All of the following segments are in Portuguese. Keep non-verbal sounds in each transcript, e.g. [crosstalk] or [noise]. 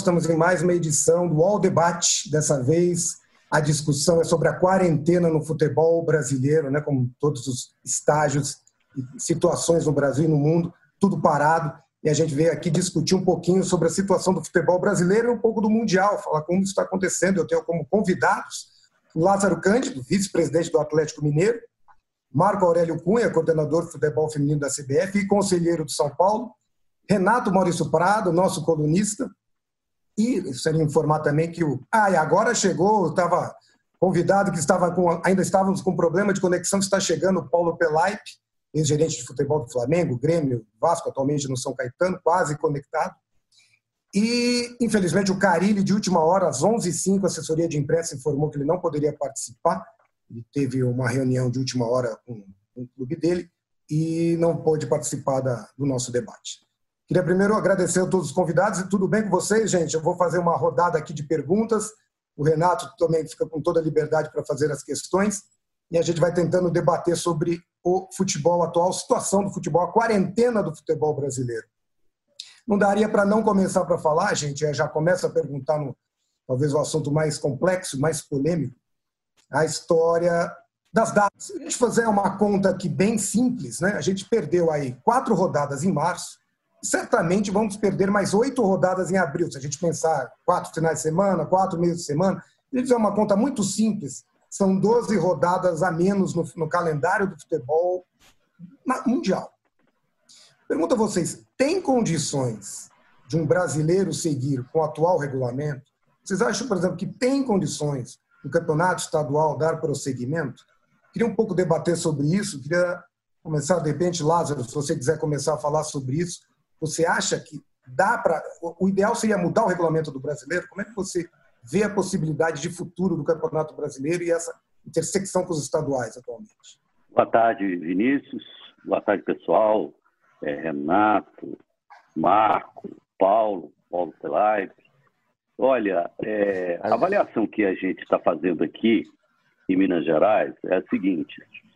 estamos em mais uma edição do All Debate. Dessa vez, a discussão é sobre a quarentena no futebol brasileiro, né, como todos os estágios e situações no Brasil e no mundo, tudo parado. E a gente veio aqui discutir um pouquinho sobre a situação do futebol brasileiro e um pouco do Mundial, falar como isso está acontecendo. Eu tenho como convidados o Lázaro Cândido, vice-presidente do Atlético Mineiro, Marco Aurélio Cunha, coordenador de futebol feminino da CBF e conselheiro do São Paulo, Renato Maurício Prado, nosso colunista, e seria informar também que o. Ah, e agora chegou, estava convidado que estava com. Ainda estávamos com problema de conexão, está chegando o Paulo Pelaipe, ex-gerente de futebol do Flamengo, Grêmio, Vasco, atualmente no São Caetano, quase conectado. E, infelizmente, o Carilli, de última hora, às 11h05, a assessoria de imprensa informou que ele não poderia participar. Ele teve uma reunião de última hora com, com o clube dele e não pôde participar da, do nosso debate. Queria primeiro agradecer a todos os convidados e tudo bem com vocês, gente? Eu vou fazer uma rodada aqui de perguntas. O Renato também fica com toda a liberdade para fazer as questões e a gente vai tentando debater sobre o futebol atual, a situação do futebol, a quarentena do futebol brasileiro. Não daria para não começar para falar, gente, já começa a perguntar no talvez o assunto mais complexo, mais polêmico, a história das datas. Se a gente fazer uma conta aqui bem simples, né? A gente perdeu aí quatro rodadas em março, certamente vamos perder mais oito rodadas em abril. Se a gente pensar quatro finais de semana, quatro meses de semana, a gente fizer uma conta muito simples, são 12 rodadas a menos no, no calendário do futebol mundial. Pergunto a vocês: tem condições de um brasileiro seguir com o atual regulamento? Vocês acham, por exemplo, que tem condições do campeonato estadual dar prosseguimento? Queria um pouco debater sobre isso. Queria começar, de repente, Lázaro, se você quiser começar a falar sobre isso. Você acha que dá para. O ideal seria mudar o regulamento do brasileiro? Como é que você vê a possibilidade de futuro do Campeonato Brasileiro e essa intersecção com os estaduais atualmente? Boa tarde, Vinícius. Boa tarde, pessoal. É, Renato, Marco, Paulo, Paulo Pelaipe. Olha, é, a avaliação que a gente está fazendo aqui em Minas Gerais é a seguinte: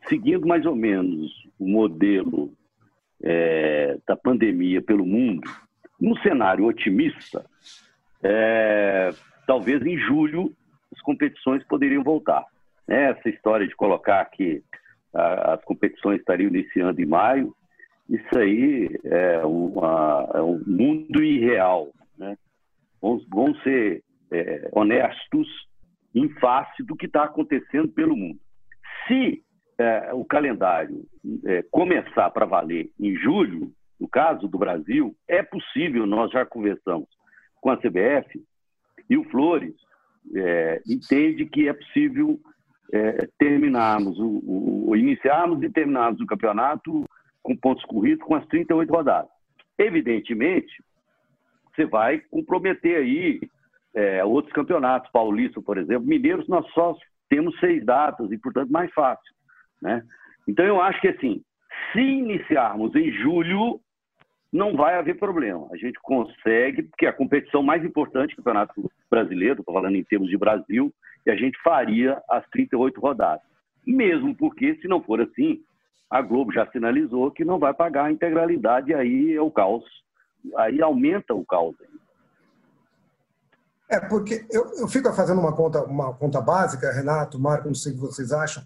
seguindo mais ou menos o modelo é, da pandemia pelo mundo, num cenário otimista, é, talvez em julho as competições poderiam voltar. Essa história de colocar que a, as competições estariam iniciando em maio, isso aí é, uma, é um mundo irreal. Né? Vamos, vamos ser é, honestos em face do que está acontecendo pelo mundo. Se é, o calendário é, começar para valer em julho, no caso do Brasil, é possível, nós já conversamos com a CBF, e o Flores é, entende que é possível é, terminarmos, o, o, iniciarmos e terminarmos o campeonato com pontos corridos com as 38 rodadas. Evidentemente, você vai comprometer aí é, outros campeonatos, Paulista, por exemplo. Mineiros, nós só temos seis datas e, portanto, mais fácil. Né? Então, eu acho que, assim, se iniciarmos em julho, não vai haver problema. A gente consegue, porque é a competição mais importante Campeonato Brasileiro, estou falando em termos de Brasil, e a gente faria as 38 rodadas. Mesmo porque, se não for assim, a Globo já sinalizou que não vai pagar a integralidade, e aí é o caos. Aí aumenta o caos. É, porque eu, eu fico fazendo uma conta, uma conta básica, Renato, Marco, não sei o que vocês acham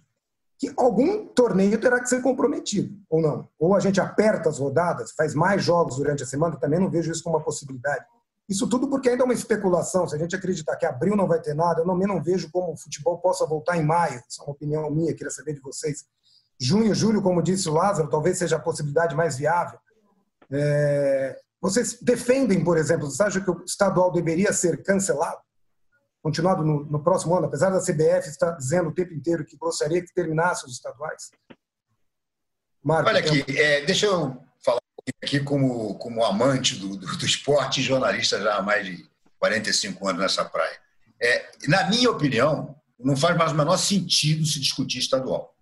que algum torneio terá que ser comprometido, ou não. Ou a gente aperta as rodadas, faz mais jogos durante a semana, também não vejo isso como uma possibilidade. Isso tudo porque ainda é uma especulação. Se a gente acreditar que abril não vai ter nada, eu também não vejo como o futebol possa voltar em maio. Isso é uma opinião minha, queria saber de vocês. Junho, julho, como disse o Lázaro, talvez seja a possibilidade mais viável. É... Vocês defendem, por exemplo, vocês acham que o estadual deveria ser cancelado? Continuado no, no, próximo ano, apesar da CBF estar dizendo o tempo inteiro que gostaria que terminasse os estaduais? Marco, Olha aqui, é, deixa eu falar aqui como, como amante do, do, do, esporte e jornalista já há mais de 45 anos nessa praia. É, na minha opinião, não faz mais o menor sentido se discutir estadual.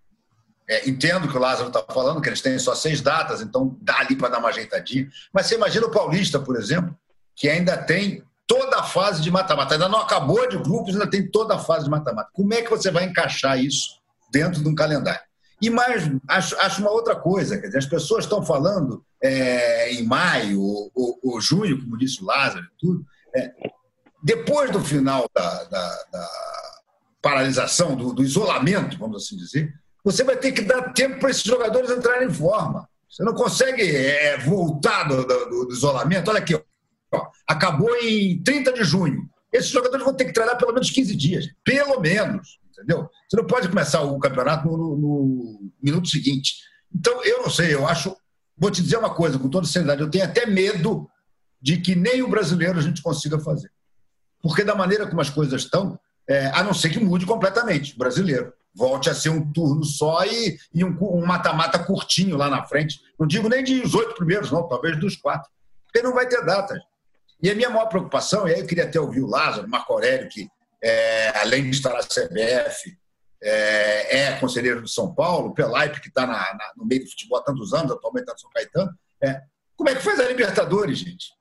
É, entendo que o Lázaro está falando que eles têm só seis datas, então dá ali para dar uma ajeitadinha. Mas você imagina o Paulista, por exemplo, que ainda tem toda a fase de mata-mata. Ainda não acabou de grupos, ainda tem toda a fase de mata-mata. Como é que você vai encaixar isso dentro de um calendário? E mais, acho, acho uma outra coisa, quer dizer, as pessoas estão falando é, em maio ou, ou, ou, junho, como disse o Lázaro, tudo. É, depois do final da, da, da paralisação, do, do, isolamento, vamos assim dizer, você vai ter que dar tempo para esses jogadores entrarem em forma. Você não consegue é, voltar do, do, do, isolamento. Olha aqui, acabou em 30 de junho. Esses jogadores vão ter que treinar pelo menos 15 dias. Pelo menos, entendeu? Você não pode começar o campeonato no, no, no minuto seguinte. Então, eu não sei, eu acho. Vou te dizer uma coisa, com toda seriedade, eu tenho até medo de que nem o brasileiro a gente consiga fazer. Porque da maneira como as coisas estão, é, a não ser que mude completamente o brasileiro. Volte a ser um turno só e, e um mata-mata curtinho lá na frente. Não digo nem de os oito primeiros, não, talvez dos quatro. Porque não vai ter datas. E a minha maior preocupação, e aí eu queria até ouvir o Lázaro, o Marco Aurélio, que é, além de estar na CBF, é, é, conselheiro do São Paulo, Pelaipe, que está no meio do futebol há tantos anos, atualmente está no São Caetano. É, como é que faz a Libertadores, gente?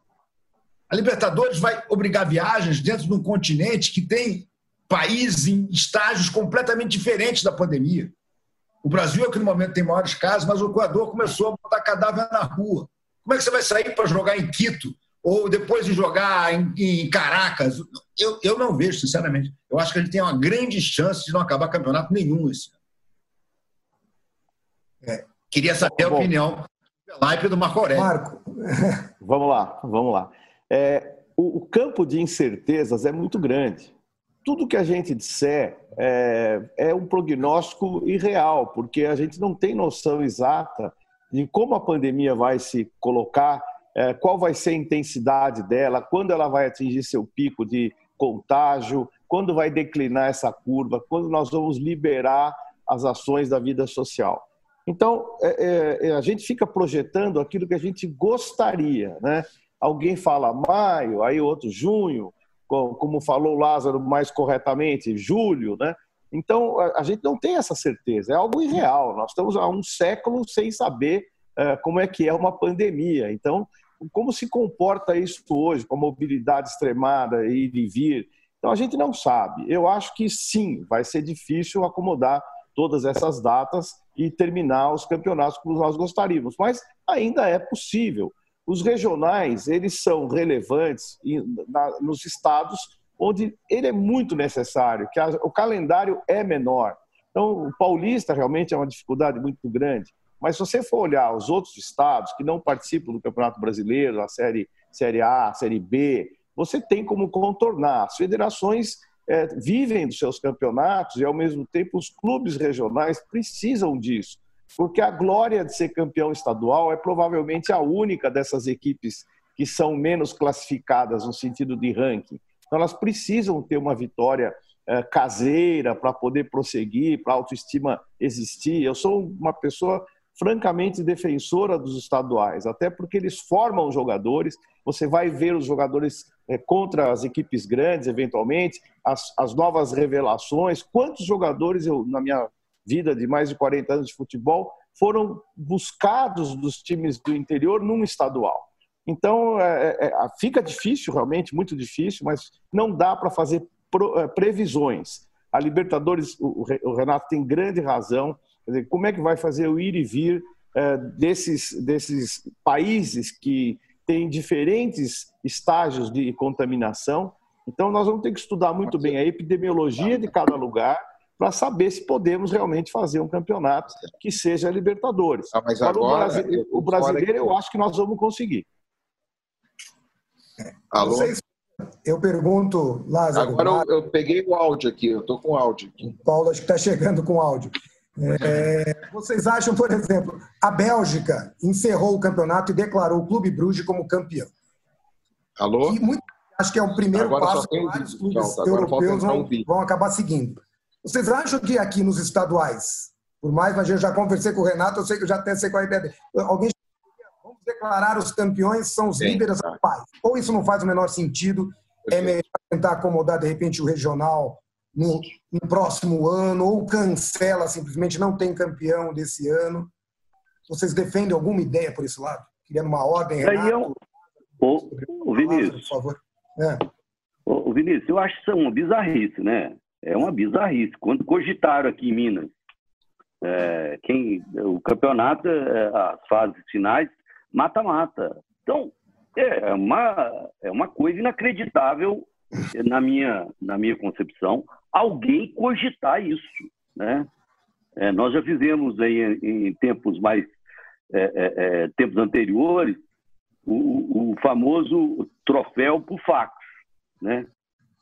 A Libertadores vai obrigar viagens dentro de um continente que tem países em estágios completamente diferentes da pandemia. O Brasil é que no momento tem maiores casos, mas o Equador começou a botar cadáver na rua. Como é que você vai sair para jogar em Quito ou depois de jogar em, em Caracas? Eu, eu não vejo, sinceramente. Eu acho que a gente tem uma grande chance de não acabar campeonato nenhum esse ano. É. Queria saber a Bom, opinião do Pelaipe do Marco Aurélio. Marco. [laughs] vamos lá, vamos lá. É, o, o, campo de incertezas é muito grande. Tudo que a gente disser é, é um prognóstico irreal, porque a gente não tem noção exata de como a pandemia vai se colocar, qual vai ser a intensidade dela, quando ela vai atingir seu pico de contágio, quando vai declinar essa curva, quando nós vamos liberar as ações da vida social. Então, é, é, a gente fica projetando aquilo que a gente gostaria, né? alguém fala maio, aí outro junho, como falou Lázaro mais corretamente, julho, né? Então, a gente não tem essa certeza, é algo irreal. Nós estamos há um século sem saber uh, como é que é uma pandemia. Então, como se comporta isso hoje, com a mobilidade extremada, ir e vir? Então, a gente não sabe. Eu acho que sim, vai ser difícil acomodar todas essas datas e terminar os campeonatos como nós gostaríamos, mas ainda é possível. Os regionais, eles são relevantes nos estados onde ele é muito necessário, que o calendário é menor. Então, o paulista realmente é uma dificuldade muito grande. Mas se você for olhar os outros estados que não participam do Campeonato Brasileiro, a Série, série A, Série B, você tem como contornar. As federações é, vivem dos seus campeonatos e, ao mesmo tempo, os clubes regionais precisam disso porque a glória de ser campeão estadual é provavelmente a única dessas equipes que são menos classificadas no sentido de ranking. Então, elas precisam ter uma vitória é, caseira para poder prosseguir, para a autoestima existir. Eu sou uma pessoa francamente defensora dos estaduais, até porque eles formam jogadores. Você vai ver os jogadores é, contra as equipes grandes, eventualmente, as, as novas revelações. Quantos jogadores eu, na minha vida de mais de 40 anos de futebol, foram buscados dos times do interior num estadual. Então, é, é, é fica difícil, realmente, muito difícil, mas não dá para fazer é, previsões. A Libertadores, o Renato tem grande razão. Dizer, como é que vai fazer o ir e vir é, desses, desses países que têm diferentes estágios de contaminação? Então, nós vamos ter que estudar muito bem a epidemiologia de cada lugar para saber se podemos realmente fazer um campeonato que seja Libertadores. Ah, mas agora, o, Brasi o brasileiro, eu acho que nós vamos conseguir. Alô? Eu pergunto, Lázaro. Agora eu, eu, peguei o áudio aqui, eu estou com o áudio. Aqui. O Paulo acho que está chegando com o áudio. É, vocês acham, por exemplo, a Bélgica encerrou o campeonato e declarou o Clube Bruges como campeão. Alô? Muito, acho que é o primeiro agora passo que vários clubes Não, europeus vão, vão acabar seguindo. Vocês acham que aqui nos estaduais, por mais, mas eu já conversei com o Renato, eu sei que eu já até sei qual é a ideia dele. Alguém vamos declarar os campeões são os Sim, líderes tá. atuais. Ou isso não faz o menor sentido, é melhor tentar acomodar de repente o regional no, no, próximo ano, ou cancela simplesmente, não tem campeão desse ano. Vocês defendem alguma ideia por esse lado? Querendo uma ordem, Renato? Eu... O, o Vinícius, por favor. É. O, Vinícius, eu acho que isso é uma bizarrice, né? é uma bizarrice. Quando cogitaram aqui em Minas, é, quem, o campeonato, é, as fases finais, mata-mata. Então, é uma, é uma coisa inacreditável na minha, na minha concepção, alguém cogitar isso. Né? É, nós já fizemos aí, em, em tempos mais é, é, é tempos anteriores o, o, famoso troféu por fax, né?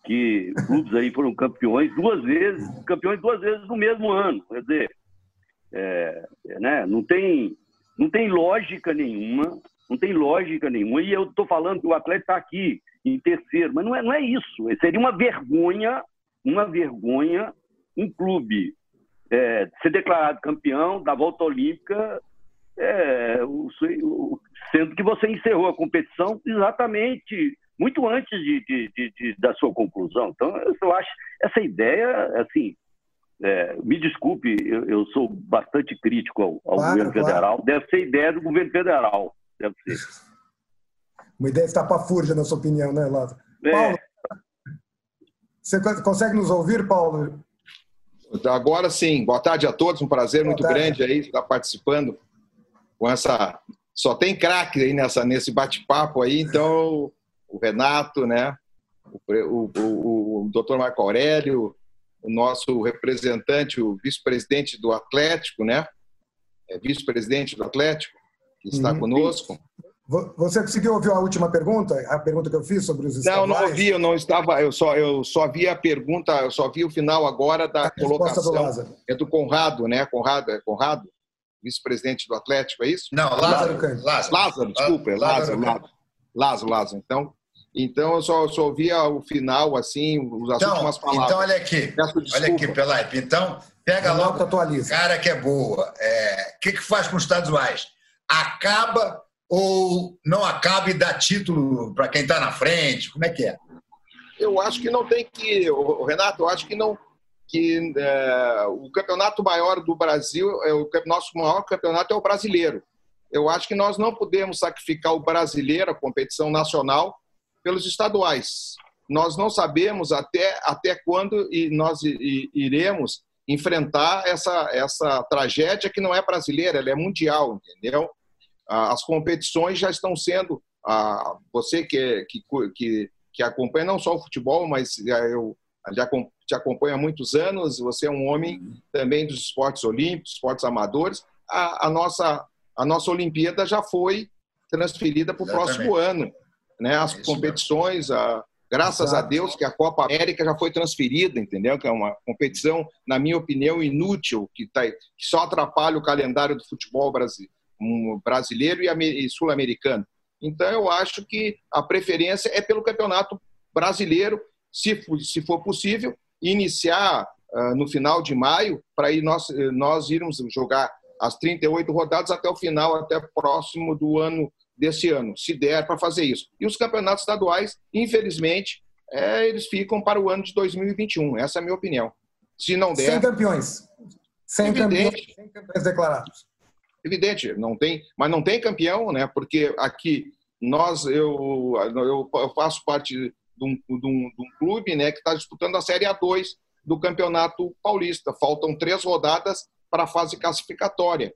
que clubes aí foram campeões duas vezes, campeões duas vezes no mesmo ano. Quer dizer, é, né? não, tem, não tem lógica nenhuma, não tem lógica nenhuma. E eu estou falando que o atleta está aqui em terceiro, mas não é, não é isso. Seria uma vergonha, uma vergonha um clube é, ser declarado campeão da volta olímpica, é, o, o, sendo que você encerrou a competição exatamente muito antes de, de, de, de, da sua conclusão. Então, eu acho essa ideia, assim, é, me desculpe, eu, eu, sou bastante crítico ao, ao claro, governo claro. federal. Deve ser ideia do governo federal, deve ser. Uma ideia estapafúrdia, na sua opinião, né, Lázaro? É. Paulo, você consegue nos ouvir, Paulo? Agora sim. Boa tarde a todos. Um prazer Boa muito tarde. grande aí estar participando com essa. Só tem craque aí nessa, nesse bate-papo aí, então o Renato, né? O, o, o, o doutor Marco Aurélio, o nosso representante, o vice-presidente do Atlético, né? É vice-presidente do Atlético, que está uhum. conosco. Você conseguiu ouvir a última pergunta? A pergunta que eu fiz sobre os estaduais? Não, não ouvi, eu não estava, eu só, eu só vi a pergunta, eu só vi o final agora da a colocação. Do Lázaro. É do Conrado, né? Conrado, é Conrado, vice-presidente do Atlético, é isso? Não, Lázaro. Lázaro, Lázaro, Lázaro desculpa, é Lázaro, Lázaro, Lázaro, Lázaro. Então, então eu só, só ouvi o final, assim, as então, últimas palavras. Então, olha aqui, olha aqui, Pelaipe. Então, pega logo atualiza. cara que é boa. O é, que, que faz com os estaduais? Acaba ou não acaba e dá título para quem está na frente? Como é que é? Eu acho que não tem que, Renato, eu acho que não que é, o campeonato maior do Brasil, é o nosso maior campeonato é o brasileiro. Eu acho que nós não podemos sacrificar o brasileiro, a competição nacional, pelos estaduais. Nós não sabemos até, até quando nós iremos enfrentar essa, essa tragédia que não é brasileira, ela é mundial, entendeu? As competições já estão sendo. Você que, que, que, que acompanha não só o futebol, mas eu já te acompanho há muitos anos, você é um homem também dos esportes olímpicos, esportes amadores. A, a nossa, a nossa Olimpíada já foi transferida para o próximo ano né? As competições, a, graças Exato. a Deus que a Copa América já foi transferida, entendeu? Que é uma competição, na minha opinião, inútil, que, tá, que só atrapalha o calendário do futebol brasileiro e sul-americano. Então, eu acho que a preferência é pelo campeonato brasileiro, se, se for possível, iniciar uh, no final de maio, para nós, nós irmos jogar as 38 rodadas até o final, até próximo do ano desse ano, se der para fazer isso. E os campeonatos estaduais, infelizmente, é, eles ficam para o ano de 2021. Essa é a minha opinião. Se não der. Sem campeões. Sem campeões, sem campeões declarados. Evidente, não tem, mas não tem campeão, né? Porque aqui nós, eu, eu, faço parte de um, de, um, de um, clube, né, que está disputando a Série A2 do Campeonato Paulista. Faltam três rodadas para a fase classificatória.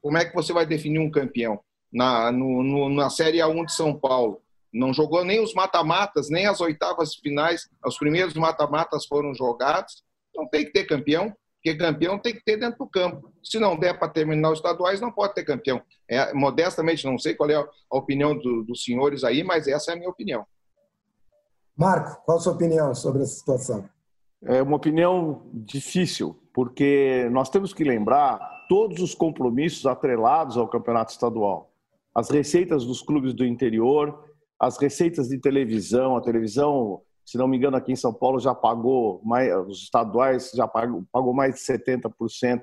Como é que você vai definir um campeão? na, no, no, na Série A1 de São Paulo. Não jogou nem os mata-matas, nem as oitavas finais. Os primeiros mata-matas foram jogados. Não tem que ter campeão, porque campeão tem que ter dentro do campo. Se não der para terminar os estaduais, não pode ter campeão. É, modestamente, não sei qual é a opinião do, dos senhores aí, mas essa é a minha opinião. Marco, qual a sua opinião sobre essa situação? É uma opinião difícil, porque nós temos que lembrar todos os compromissos atrelados ao campeonato estadual as receitas dos clubes do interior, as receitas de televisão. A televisão, se não me engano, aqui em São Paulo já pagou, mais, os estaduais já pagou, pagou mais de 70%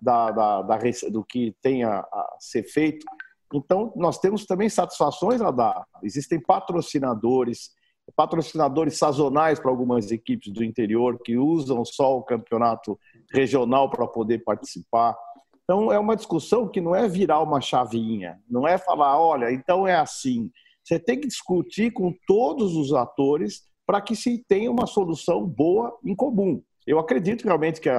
da, da, da, do que tem a, a ser feito. Então, nós temos também satisfações a dar. Existem patrocinadores, patrocinadores sazonais para algumas equipes do interior que usam só o campeonato regional para poder participar. Então, é uma discussão que não é virar uma chavinha, não é falar, olha, então é assim. Você tem que discutir com todos os atores para que se tenha uma solução boa em comum. Eu acredito realmente que,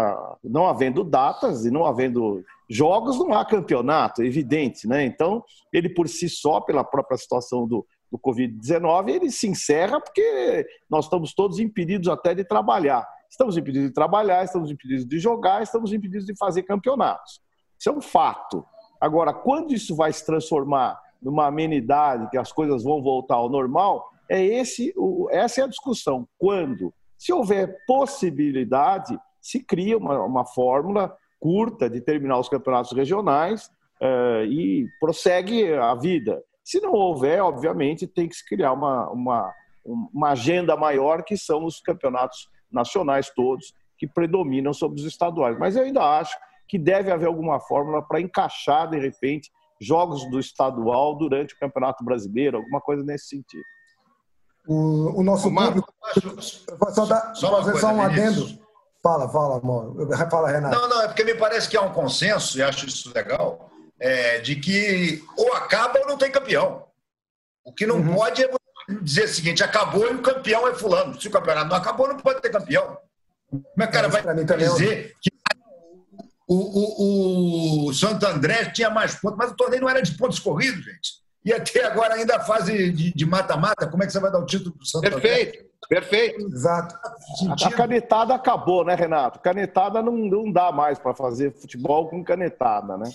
não havendo datas e não havendo jogos, não há campeonato, é evidente. Né? Então, ele por si só, pela própria situação do, do Covid-19, ele se encerra porque nós estamos todos impedidos até de trabalhar. Estamos impedidos de trabalhar, estamos impedidos de jogar, estamos impedidos de fazer campeonatos. Isso é um fato. Agora, quando isso vai se transformar numa amenidade, que as coisas vão voltar ao normal, é esse, essa é a discussão. Quando? Se houver possibilidade, se cria uma, uma fórmula curta de terminar os campeonatos regionais uh, e prossegue a vida. Se não houver, obviamente, tem que se criar uma, uma, uma agenda maior, que são os campeonatos nacionais todos, que predominam sobre os estaduais. Mas eu ainda acho que deve haver alguma fórmula para encaixar, de repente, jogos do estadual durante o Campeonato Brasileiro, alguma coisa nesse sentido. O, o nosso público. Só, dá, só fazer só um adendo. Fala, fala, amor. Fala, Renato. Não, não, é porque me parece que há um consenso, e acho isso legal, é, de que ou acaba ou não tem campeão. O que não uhum. pode é dizer o seguinte: acabou e o campeão é fulano. Se o campeonato não acabou, não pode ter campeão. Como é que o cara vai é dizer que o, o, o Santo André tinha mais pontos, mas o torneio não era de pontos corridos, gente. E até agora ainda a fase de mata-mata, como é que você vai dar o título para o Santo Perfeito, André? perfeito. Exato. A canetada acabou, né, Renato? Canetada não, não dá mais para fazer futebol com canetada, né?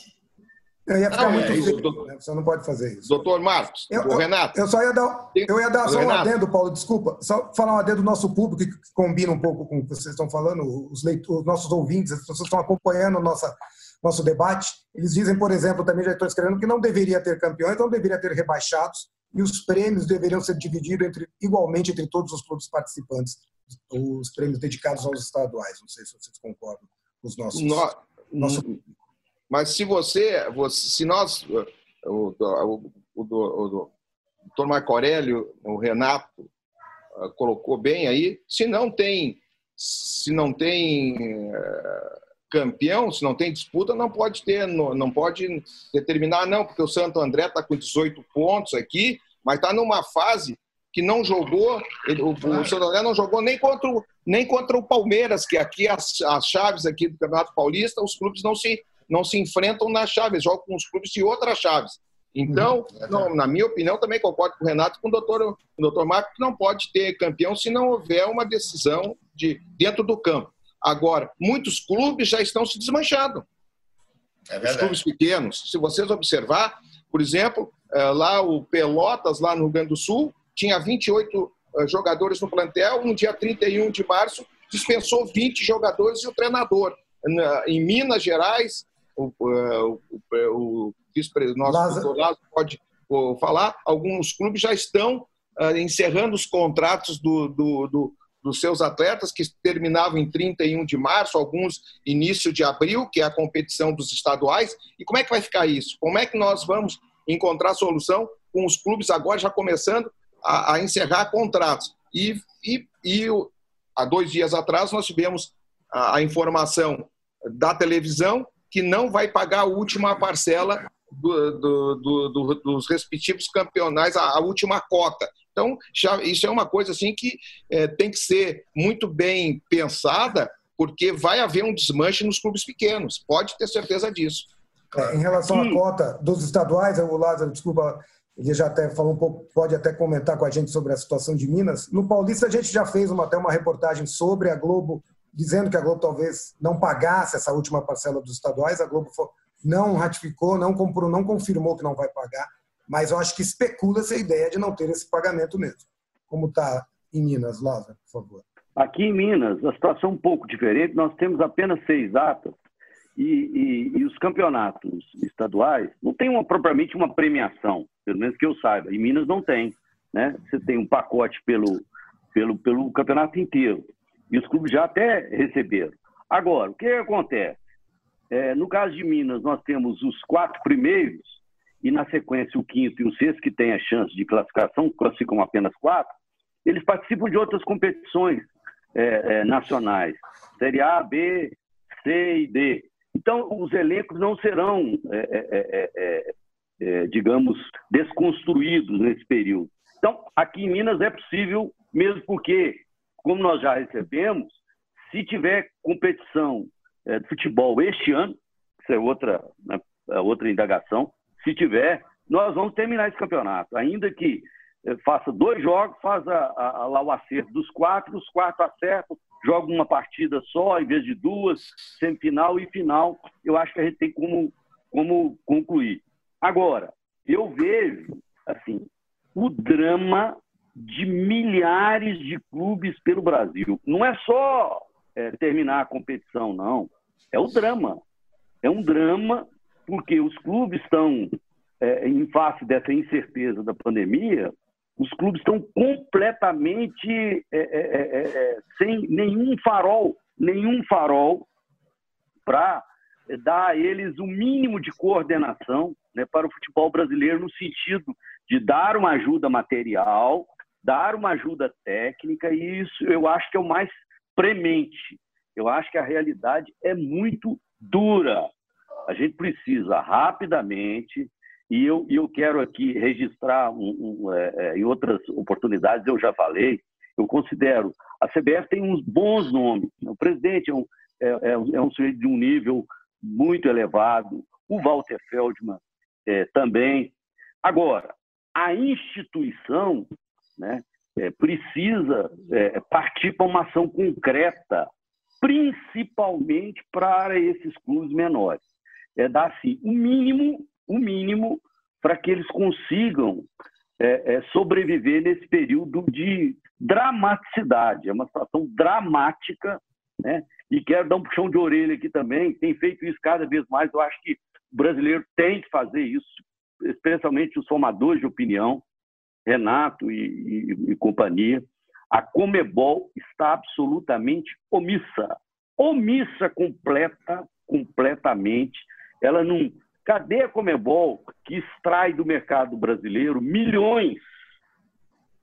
Eu ia ficar não, muito é isso, doutor, né? Você não pode fazer isso. Doutor Marcos, eu, o Renato. Eu só ia dar, eu ia dar só um adendo, Paulo, desculpa. Só falar um adendo do nosso público, que combina um pouco com o que vocês estão falando, os, leitores, os nossos ouvintes, as pessoas estão acompanhando nossa, nosso debate. Eles dizem, por exemplo, também já estou escrevendo, que não deveria ter campeões, não deveria ter rebaixados, e os prêmios deveriam ser divididos entre, igualmente entre todos os clubes participantes, os prêmios dedicados aos estaduais. Não sei se vocês concordam com os nossos. No, nosso... Mas se você, você se nós, o, o, o, o, doutor Marco Aurélio, o Renato, ah, colocou bem aí, se não tem, se não tem eh, campeão, se não tem disputa, não pode ter, não pode determinar, não, porque o Santo André está com 18 pontos aqui, mas está numa fase que não jogou, ele, o, o Santo André não jogou nem contra, o, nem contra o Palmeiras, que aqui as, as chaves aqui do Campeonato Paulista, os clubes não se não se enfrentam nas chaves, jogam com os clubes de outras chaves. Então, uhum. não, na minha opinião, também concordo com o Renato e com o doutor, o doutor Marco, que não pode ter campeão se não houver uma decisão de, dentro do campo. Agora, muitos clubes já estão se desmanchando. É Os clubes pequenos. Se vocês observar, por exemplo, eh, lá o Pelotas, lá no Rio Grande do Sul, tinha 28 eh, jogadores no plantel, no dia 31 de março dispensou 20 jogadores e o treinador. Em Minas Gerais, o, o, o, o nosso Lázaro pode falar, alguns clubes já estão encerrando os contratos do, do, do, dos seus atletas, que terminavam em 31 de março, alguns início de abril, que é a competição dos estaduais. E como é que vai ficar isso? Como é que nós vamos encontrar solução com os clubes agora já começando a, a encerrar contratos? E, e, e há dois dias atrás nós tivemos a, a informação da televisão que não vai pagar a última parcela do, do, do, dos respectivos campeonais, a, a, última cota. Então, já, isso é uma coisa assim que é, tem que ser muito bem pensada, porque vai haver um desmanche nos clubes pequenos. Pode ter certeza disso. É, em relação à cota dos estaduais, o Lázaro, desculpa, ele já até falou um pouco, pode até comentar com a gente sobre a situação de Minas. No Paulista, a gente já fez uma, até uma reportagem sobre a Globo dizendo que a Globo talvez não pagasse essa última parcela dos estaduais. A Globo não ratificou, não comprou, não confirmou que não vai pagar, mas eu acho que especula-se a ideia de não ter esse pagamento mesmo. Como está em Minas, Lázaro, por favor. Aqui em Minas, a situação é um pouco diferente. Nós temos apenas seis datas e, e, e, os campeonatos estaduais não tem uma, propriamente uma premiação, pelo menos que eu saiba. Em Minas não tem. Né? Você tem um pacote pelo, pelo, pelo campeonato inteiro. E os clubes já até receberam. Agora, o que acontece? É, no caso de Minas, nós temos os quatro primeiros, e na sequência o quinto e o sexto, que tem a chance de classificação, classificam apenas quatro, eles participam de outras competições é, é, nacionais, Série A, B, C e D. Então, os elencos não serão, é, é, é, digamos, desconstruídos nesse período. Então, aqui em Minas é possível, mesmo porque como nós já recebemos, se tiver competição é, de futebol este ano, isso é outra, né, é outra indagação, se tiver, nós vamos terminar esse campeonato. Ainda que eh, faça dois jogos, faz a, a, a, lá o acerto dos quatro, os quatro acertam, joga uma partida só em vez de duas, semifinal e final. Eu acho que a gente tem como, como concluir. Agora, eu vejo assim o drama de milhares de clubes pelo Brasil. Não é só é, terminar a competição, não. É o drama. É um drama porque os clubes estão, é, em face dessa incerteza da pandemia, os clubes estão completamente é é, é, é, é, sem nenhum farol, nenhum farol para dar a eles o mínimo de coordenação né, para o futebol brasileiro no sentido de dar uma ajuda material, dar uma ajuda técnica, e isso eu acho que é o mais premente. Eu acho que a realidade é muito dura. A gente precisa rapidamente e eu, eu quero aqui registrar, um, um, é, é, em outras oportunidades eu já falei, eu considero, a CBF tem uns bons nomes. O presidente é um, é, é, é um sujeito de um nível muito elevado, o Walter Feldman é, também. Agora, a instituição né, é, precisa partir para uma ação concreta, principalmente para esses clubes menores. É dar, assim, o mínimo o mínimo para que eles consigam é, é, sobreviver nesse período de dramaticidade. É uma situação dramática, né? E quero dar um puxão de orelha aqui também. Tem feito isso cada vez mais. Eu acho que o brasileiro tem que fazer isso, especialmente os formadores de opinião, Renato e, e, e companhia. A Comebol está absolutamente omissa, omissa completa, completamente. Ela não Cadê a Comebol que extrai do mercado brasileiro milhões?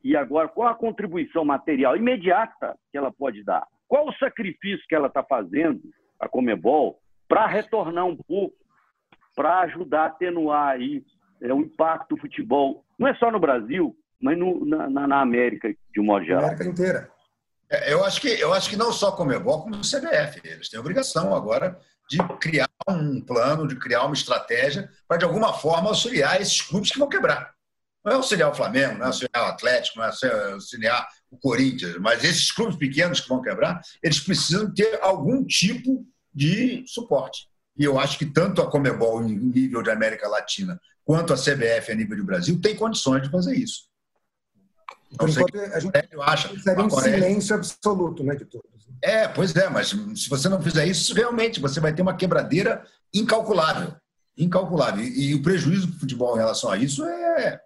E agora, qual a contribuição material imediata que ela pode dar? Qual o sacrifício que ela está fazendo, a Comebol, para retornar um pouco, para ajudar a atenuar aí é, o impacto do futebol, não é só no Brasil, mas no, na, na, América, de um modo geral. América inteira. É, eu, acho que, eu acho que não só a Comebol, como o CBF. Eles têm obrigação agora de criar um plano, de criar uma estratégia para, de alguma forma, auxiliar esses clubes que vão quebrar. Não é auxiliar o Flamengo, não é auxiliar o Atlético, não é auxiliar o Corinthians, mas esses clubes pequenos que vão quebrar, eles precisam ter algum tipo de suporte. E eu acho que tanto a Comebol, em nível de América Latina, quanto a CBF, a nível do Brasil, tem condições de fazer isso. Por enquanto, a gente acha, um silêncio absoluto né, de todos. Né? É, pois é, mas se você não fizer isso, realmente você vai ter uma quebradeira incalculável. Incalculável. E, e o prejuízo do futebol em relação a isso é.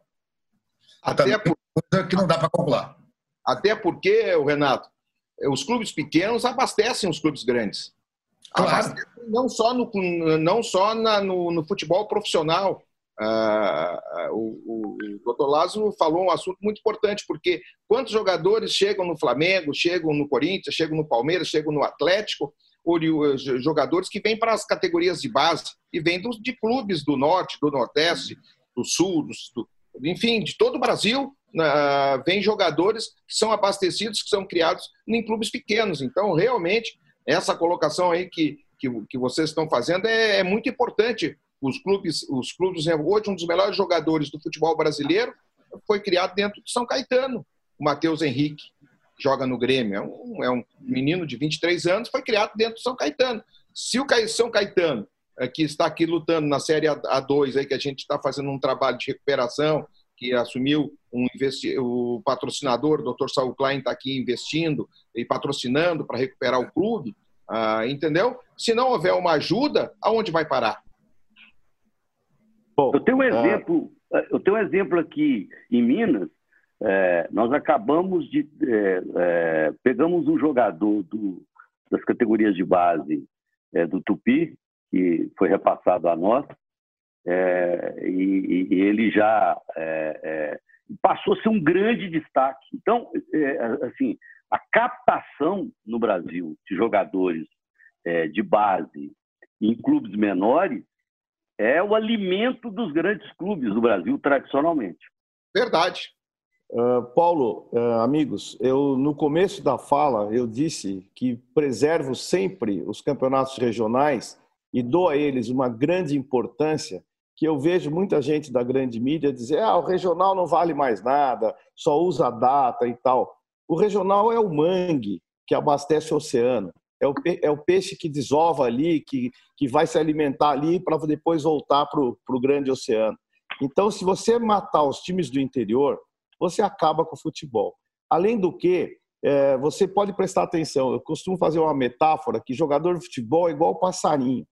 Até por... coisa que não dá para calcular. Até porque, o Renato, os clubes pequenos abastecem os clubes grandes. Claro. não só no, não só na, no, no futebol profissional, ah, o, o, doutor Lázaro falou um assunto muito importante, porque quantos jogadores chegam no Flamengo, chegam no Corinthians, chegam no Palmeiras, chegam no Atlético, ou jogadores que vêm para as categorias de base e vêm de clubes do Norte, do Nordeste, do Sul, do, enfim, de todo o Brasil, uh, vêm jogadores que são abastecidos, que são criados em clubes pequenos. Então, realmente, essa colocação aí que, que, que vocês estão fazendo é, é muito importante os clubes, os clubes hoje um dos melhores jogadores do futebol brasileiro foi criado dentro de São Caetano. O Matheus Henrique joga no Grêmio, é um, é um menino de 23 anos, foi criado dentro de São Caetano. Se o São Caetano, é, que está aqui lutando na Série A2, aí, que a gente está fazendo um trabalho de recuperação, que assumiu um investi... o patrocinador, o Dr. Saul Klein, está aqui investindo e patrocinando para recuperar o clube, ah, entendeu? Se não houver uma ajuda, aonde vai parar? Bom, eu tenho um ah, exemplo, uh... eu tenho um exemplo aqui em Minas. É, nós acabamos de é, é, pegamos um jogador do, das categorias de base é, do Tupi que foi repassado a nós é, e, e, ele já é, passou a ser um grande destaque. Então, assim, a captação no Brasil de jogadores de base em clubes menores é o alimento dos grandes clubes do Brasil, tradicionalmente. Verdade. Uh, Paulo, uh, amigos, eu no começo da fala eu disse que preservo sempre os campeonatos regionais e dou a eles uma grande importância, que eu vejo muita gente da grande mídia dizer ah, o regional não vale mais nada, só usa data e tal. O regional é o mangue que abastece o oceano. É o, é o peixe que desova ali, que, que vai se alimentar ali para depois voltar para o grande oceano. Então, se você matar os times do interior, você acaba com o futebol. Além do que, é, você pode prestar atenção. Eu costumo fazer uma metáfora que jogador de futebol é igual passarinho.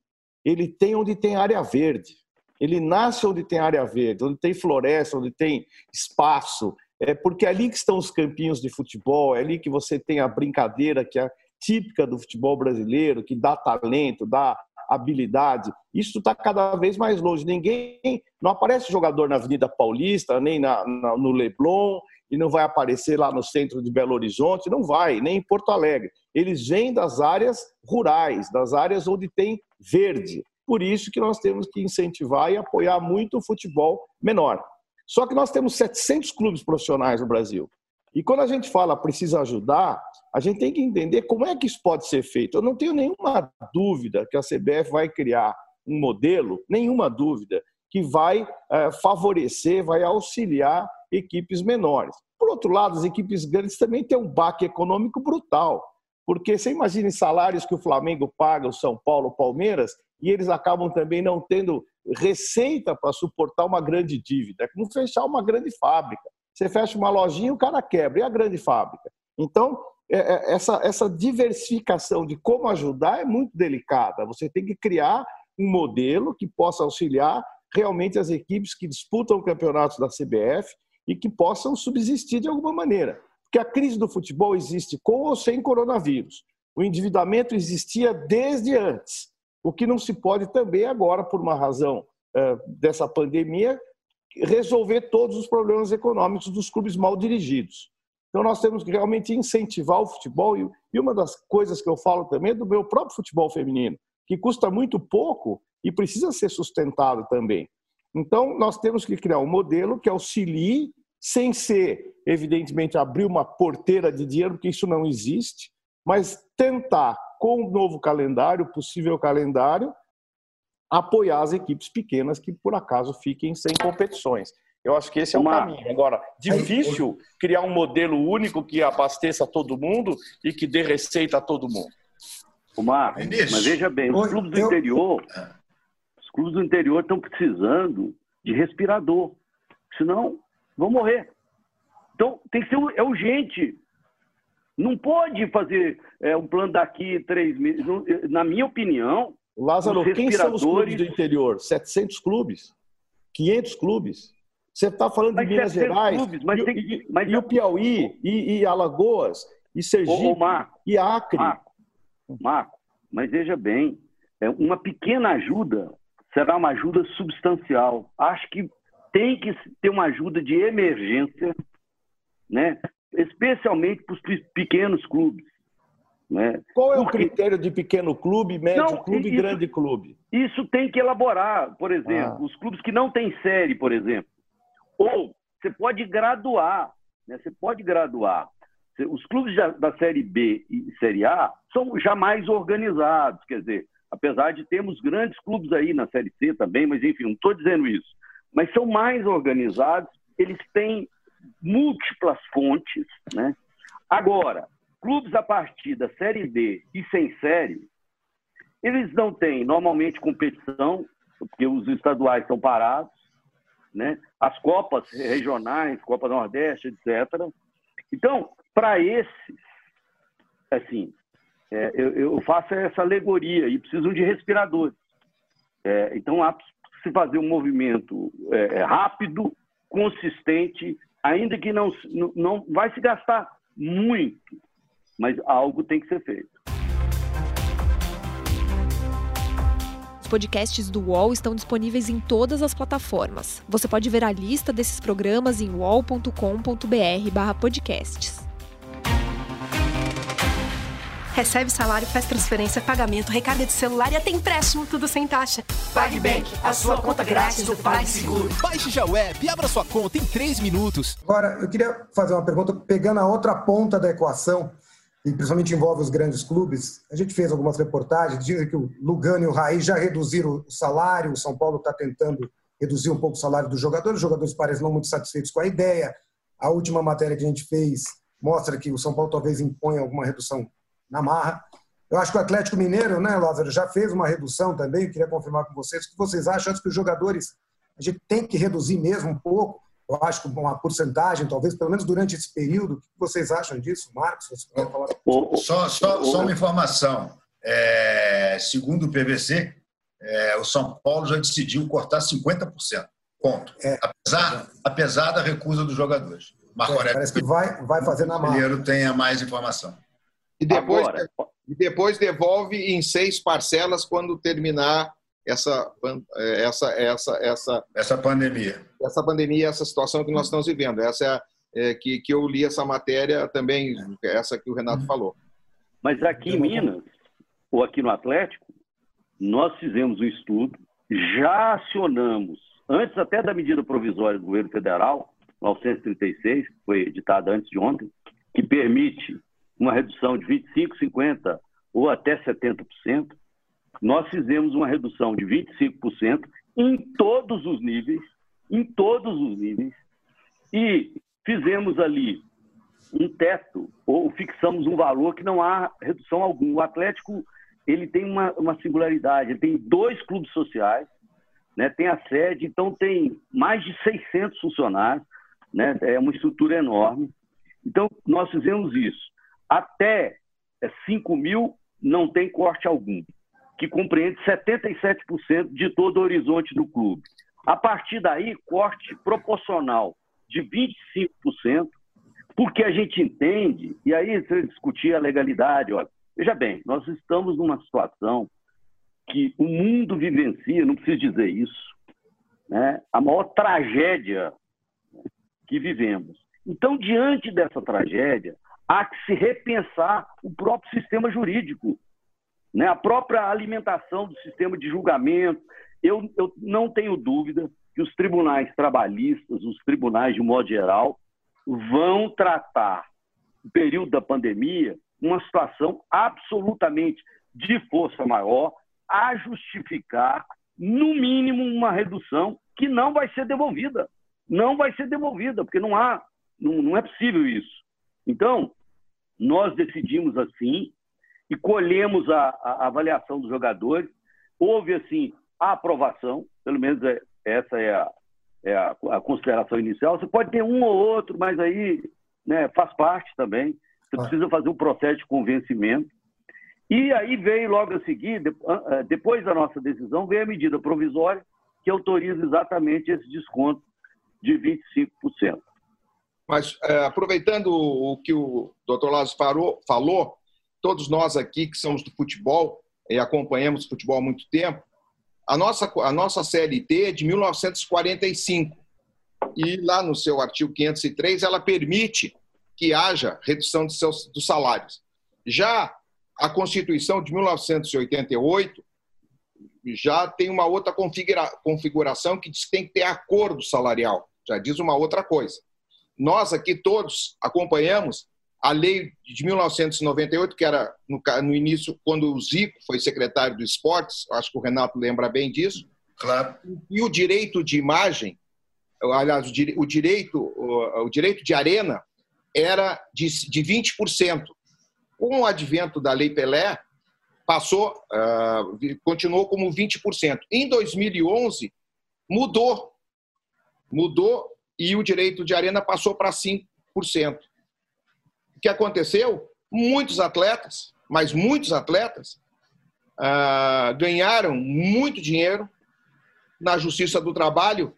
Ele tem onde tem área verde. Ele nasce onde tem área verde, onde tem floresta, onde tem espaço. É porque é ali que estão os campinhos de futebol, é ali que você tem a brincadeira que é típica do futebol brasileiro, que dá talento, dá habilidade. Isso está cada vez mais longe. Ninguém não aparece jogador na Avenida Paulista, nem na, na, no Leblon, e não vai aparecer lá no centro de Belo Horizonte, não vai, nem em Porto Alegre. Eles vêm das áreas rurais, das áreas onde tem verde. Por isso que nós temos que incentivar e apoiar muito o futebol menor. Só que nós temos 700 clubes profissionais no Brasil. E quando a gente fala precisa ajudar, a gente tem que entender como é que isso pode ser feito. Eu não tenho nenhuma dúvida que a CBF vai criar um modelo, nenhuma dúvida, que vai é, favorecer, vai auxiliar equipes menores. Por outro lado, as equipes grandes também têm um baque econômico brutal. Porque você imagina salários que o Flamengo paga, o São Paulo, o Palmeiras, e eles acabam também não tendo receita para suportar uma grande dívida. É como fechar uma grande fábrica. Você fecha uma lojinha, o cara quebra. E a grande fábrica? Então, é, é, essa, essa diversificação de como ajudar é muito delicada. Você tem que criar um modelo que possa auxiliar realmente as equipes que disputam campeonatos da CBF e que possam subsistir de alguma maneira. Porque a crise do futebol existe com ou sem coronavírus. O endividamento existia desde antes. O que não se pode também agora, por uma razão é, dessa pandemia, resolver todos os problemas econômicos dos clubes mal dirigidos. Então nós temos que realmente incentivar o futebol e uma das coisas que eu falo também é do meu próprio futebol feminino, que custa muito pouco e precisa ser sustentado também. Então nós temos que criar um modelo que auxilie sem ser, evidentemente, abrir uma porteira de dinheiro, porque isso não existe, mas tentar, com o novo calendário, possível calendário, apoiar as equipes pequenas que, por acaso, fiquem sem competições. Eu acho que esse é o Uma... caminho. Agora, difícil criar um modelo único que abasteça todo mundo e que dê receita a todo mundo. Uma, mas veja bem, os clubes do interior, os clubes do interior estão precisando de respirador, senão vão morrer. Então tem que ser é urgente. Não pode fazer é, um plano daqui três meses. Na minha opinião, Lázaro, quem são os clubes do interior? 700 clubes? 500 clubes? Você está falando mas de Minas Gerais, clubes, mas e, tem, e, mas... e, o Piauí, e, e Alagoas, e Sergipe, ô, Marco, e Acre. Marco, Marco, mas veja bem, é uma pequena ajuda será uma ajuda substancial. Acho que tem que ter uma ajuda de emergência, né? especialmente para os pequenos clubes. Né? Qual é Porque... o critério de pequeno clube, médio não, clube e grande clube? Isso tem que elaborar, por exemplo, ah. os clubes que não têm série, por exemplo. Ou você pode graduar, né? você pode graduar. Os clubes da Série B e Série A são já mais organizados, quer dizer, apesar de termos grandes clubes aí na Série C também, mas enfim, não estou dizendo isso. Mas são mais organizados, eles têm múltiplas fontes, né? Agora, clubes a partir da Série D e sem série, eles não têm normalmente competição, porque os estaduais estão parados, né? as copas regionais, Copa Nordeste, etc. Então, para esses, assim, é, eu, eu, faço essa alegoria e precisam de respiradores. É, então, há se fazer um movimento é, é rápido, consistente, ainda que não, não vai se gastar muito, mas algo tem que ser feito. Os podcasts do UOL estão disponíveis em todas as plataformas. Você pode ver a lista desses programas em uol.com.br/podcasts. Recebe salário, faz transferência, pagamento, recarga de celular e até empréstimo, tudo sem taxa. PagBank, a sua conta grátis do PagSeguro. Baixe já o app e abra sua conta em 3 minutos. Agora, eu queria fazer uma pergunta, pegando a outra ponta da equação, e principalmente envolve os grandes clubes. A gente fez algumas reportagens, dizem que o Lugano e o Raí já reduziram o salário, o São Paulo está tentando reduzir um pouco o salário dos jogadores. Os jogadores parecem não muito satisfeitos com a ideia. A última matéria que a gente fez mostra que o São Paulo talvez imponha alguma redução na marra. Eu acho que o Atlético Mineiro, né, Lázaro, já fez uma redução também. Eu queria confirmar com vocês. O que vocês acham? Acho que os jogadores, a gente tem que reduzir mesmo um pouco. Eu acho que uma porcentagem, talvez, pelo menos durante esse período. O que vocês acham disso, Marcos? Você pode falar? Só, só, só uma informação. É, segundo o PVC, é, o São Paulo já decidiu cortar 50%. Ponto. É. Apesar, apesar da recusa dos jogadores. Marco é, Parece que vai, vai fazer na mão. O primeiro tenha mais informação. E depois, Agora, e depois devolve em seis parcelas quando terminar essa, essa, essa, essa, essa pandemia. Essa pandemia, essa situação que nós estamos vivendo. Essa é, é que, que eu li essa matéria também, essa que o Renato uhum. falou. Mas aqui em Minas, ou aqui no Atlético, nós fizemos um estudo, já acionamos, antes até da medida provisória do governo federal, 936, que foi editada antes de ontem, que permite uma redução de 25%, 50% ou até 70%, nós fizemos uma redução de 25% em todos os níveis, em todos os níveis, e fizemos ali um teto, ou fixamos um valor que não há redução alguma. O Atlético ele tem uma, uma singularidade, ele tem dois clubes sociais, né, tem a sede, então tem mais de 600 funcionários, né, é uma estrutura enorme. Então, nós fizemos isso. Até 5 é, mil não tem corte algum, que compreende 77% de todo o horizonte do clube. A partir daí, corte proporcional de 25%, porque a gente entende, e aí você discutir a legalidade, olha, veja bem, nós estamos numa situação que o mundo vivencia, não preciso dizer isso, né? a maior tragédia que vivemos. Então, diante dessa tragédia, há que se repensar o próprio sistema jurídico, né? a própria alimentação do sistema de julgamento. Eu, eu não tenho dúvida que os tribunais trabalhistas, os tribunais de modo geral, vão tratar o período da pandemia uma situação absolutamente de força maior a justificar, no mínimo, uma redução que não vai ser devolvida. Não vai ser devolvida, porque não há, não, não é possível isso. Então, nós decidimos assim e colhemos a, a avaliação dos jogadores. Houve, assim, a aprovação, pelo menos é, essa é a, é a, a, consideração inicial. Você pode ter um ou outro, mas aí né, faz parte também. Você precisa fazer um processo de convencimento. E aí veio logo a seguir, eh, depois da nossa decisão, veio a medida provisória que autoriza exatamente esse desconto de 25%. Mas, é, aproveitando o que o doutor Lázaro falou, todos nós aqui que somos do futebol e acompanhamos futebol há muito tempo, a nossa, a nossa CLT é de 1945. E lá no seu artigo 503, ela permite que haja redução de seus, dos salários. Já a Constituição de 1988 já tem uma outra configura, configuração que diz que tem que ter acordo salarial, já diz uma outra coisa. Nós aqui todos acompanhamos a lei de 1998, que era no, no início, quando o Zico foi secretário do Esportes, acho que o Renato lembra bem disso. Claro. E o direito de imagem, aliás, o direito, o direito de arena era de, de 20%. Com o advento da Lei Pelé, passou, uh, continuou como 20%. Em 2011, mudou. Mudou e o direito de arena passou para 5%. O que aconteceu? Muitos atletas, mas muitos atletas, uh, ganharam muito dinheiro na Justiça do Trabalho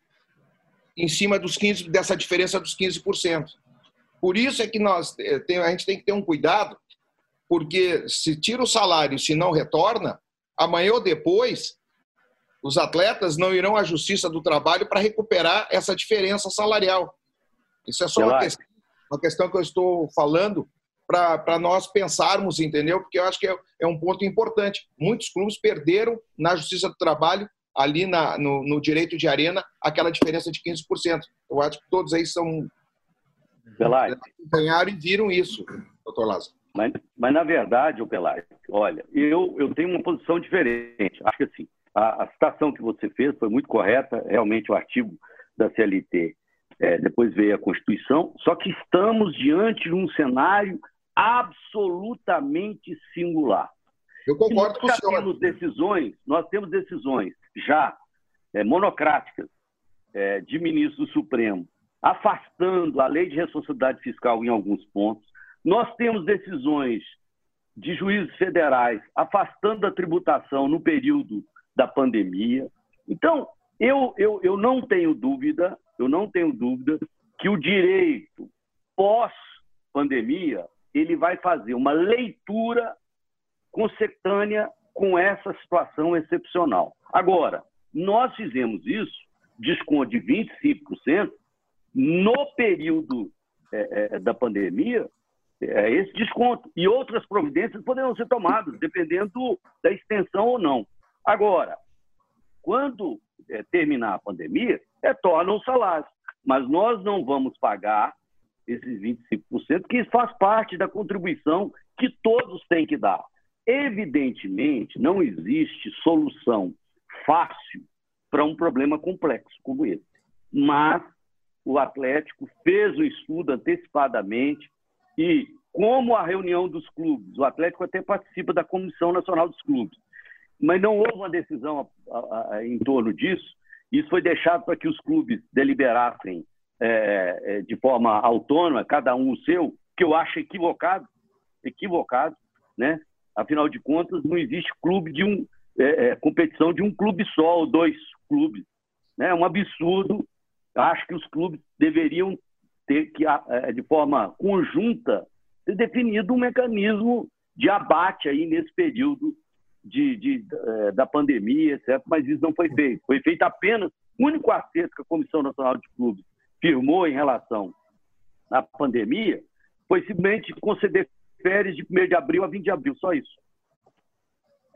em cima dos 15, dessa diferença dos 15%. Por isso é que nós eh, a gente tem que ter um cuidado, porque se tira o salário, se não retorna, amanhã ou depois os atletas não irão à Justiça do Trabalho para recuperar essa diferença salarial. Isso é só uma questão, uma questão, que eu estou falando para nós pensarmos, entendeu? Porque eu acho que é, é, um ponto importante. Muitos clubes perderam na Justiça do Trabalho, ali na, no, no direito de arena, aquela diferença de 15%. Eu acho que todos aí são Pelai. Acompanharam e viram isso, doutor Lázaro. Mas, mas na verdade, o Pelai, olha, eu, eu tenho uma posição diferente. Acho que assim, a, a citação que você fez foi muito correta, realmente o artigo da CLT. É, depois veio a Constituição, só que estamos diante de um cenário absolutamente singular. Eu concordo com o senhor. Temos decisões, nós temos decisões já é, monocráticas é, de ministro do Supremo, afastando a lei de responsabilidade fiscal em alguns pontos. Nós temos decisões de juízes federais afastando a tributação no período da pandemia. Então, eu, eu, eu não tenho dúvida, eu não tenho dúvida que o direito pós-pandemia ele vai fazer uma leitura consectânea com essa situação excepcional. Agora, nós fizemos isso, desconto de 25%, no período é, é, da pandemia, é, esse desconto. E outras providências poderão ser tomadas, dependendo da extensão ou não. Agora, quando é, terminar a pandemia, retornam os salários. Mas nós não vamos pagar esses 25%, que faz parte da contribuição que todos têm que dar. Evidentemente, não existe solução fácil para um problema complexo como esse. Mas o Atlético fez o estudo antecipadamente e, como a reunião dos clubes, o Atlético até participa da Comissão Nacional dos Clubes, mas não houve uma decisão em torno disso. Isso foi deixado para que os clubes deliberassem é, é, de forma autônoma, cada um o seu, que eu acho equivocado, equivocado, né? Afinal de contas, não existe clube de um é, é competição de um clube só ou dois clubes, né? É um absurdo. Acho que os clubes deveriam ter que, é, de forma conjunta, ter definido um mecanismo de abate aí nesse período de, de, é, da pandemia, etc. Mas isso não foi feito. Foi feito apenas o único acerto que a Comissão Nacional de Clubes firmou em relação à pandemia foi simplesmente conceder férias de 1 de abril a 20 de abril, só isso.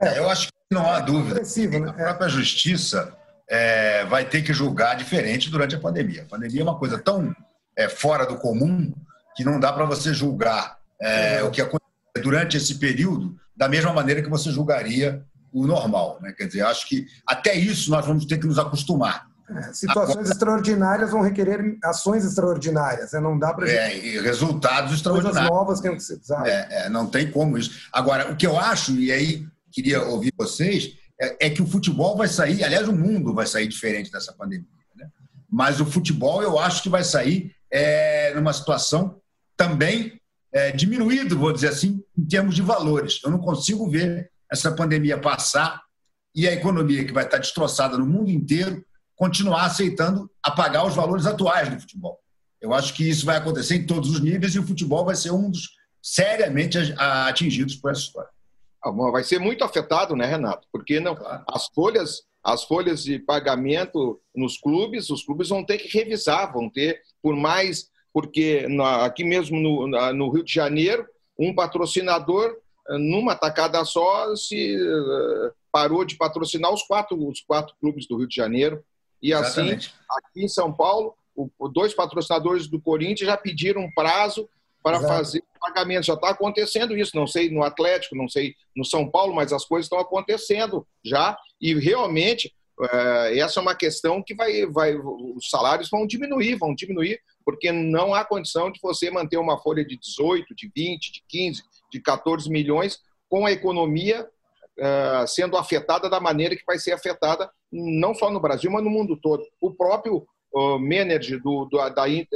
É, eu acho que não há dúvida. Né? A própria justiça é, vai ter que julgar diferente durante a pandemia. A pandemia é uma coisa tão é, fora do comum que não dá para você julgar é, o que aconteceu durante esse período da mesma maneira que você julgaria o normal. Né? Quer dizer, acho que até isso nós vamos ter que nos acostumar. É, situações Agora, extraordinárias vão requerer ações extraordinárias, né? não dá para. É, e resultados extraordinários. Coisas novas têm que ser é, é, não tem como isso. Agora, o que eu acho, e aí queria ouvir vocês, é, é, que o futebol vai sair, aliás, o mundo vai sair diferente dessa pandemia. Né? Mas o futebol, eu acho que vai sair é, numa situação também é, diminuído, vou dizer assim, em termos de valores. Eu não consigo ver essa pandemia passar e a economia que vai estar destroçada no mundo inteiro continuar aceitando apagar os valores atuais do futebol. Eu acho que isso vai acontecer em todos os níveis e o futebol vai ser um dos seriamente atingidos por essa história. Ah, vai ser muito afetado, né, Renato? Porque não, claro. as folhas, as folhas de pagamento nos clubes, os clubes vão ter que revisar, vão ter, por mais, porque aqui mesmo no, no Rio de Janeiro, um patrocinador numa tacada só se eh, parou de patrocinar os quatro, os quatro clubes do Rio de Janeiro. E assim, Exatamente. aqui em São Paulo, o, dois patrocinadores do Corinthians já pediram prazo para Exato. fazer pagamento. Já está acontecendo isso, não sei no Atlético, não sei no São Paulo, mas as coisas estão acontecendo já. E realmente, é, essa é uma questão que vai, vai, os salários vão diminuir, vão diminuir, porque não há condição de você manter uma folha de 18, de 20, de 15, de 14 milhões com a economia uh, sendo afetada da maneira que vai ser afetada não só no Brasil, mas no mundo todo. O próprio uh, manager do, do, da,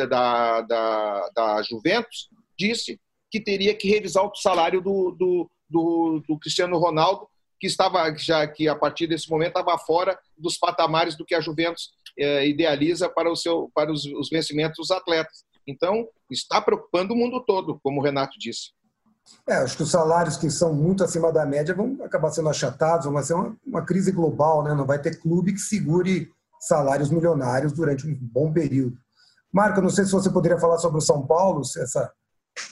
da, da, da, Juventus disse que teria que revisar o salário do, do, do, do Cristiano Ronaldo, que estava já que a partir desse momento estava fora dos patamares do que a Juventus eh, idealiza para, o seu, para os, os vencimentos dos atletas. Então, está preocupando o mundo todo, como o Renato disse. É, acho que os salários que são muito acima da média vão acabar sendo achatados, vai ser uma, uma crise global, né? não vai ter clube que segure salários milionários durante um bom período. Marco, não sei se você poderia falar sobre o São Paulo, se essa.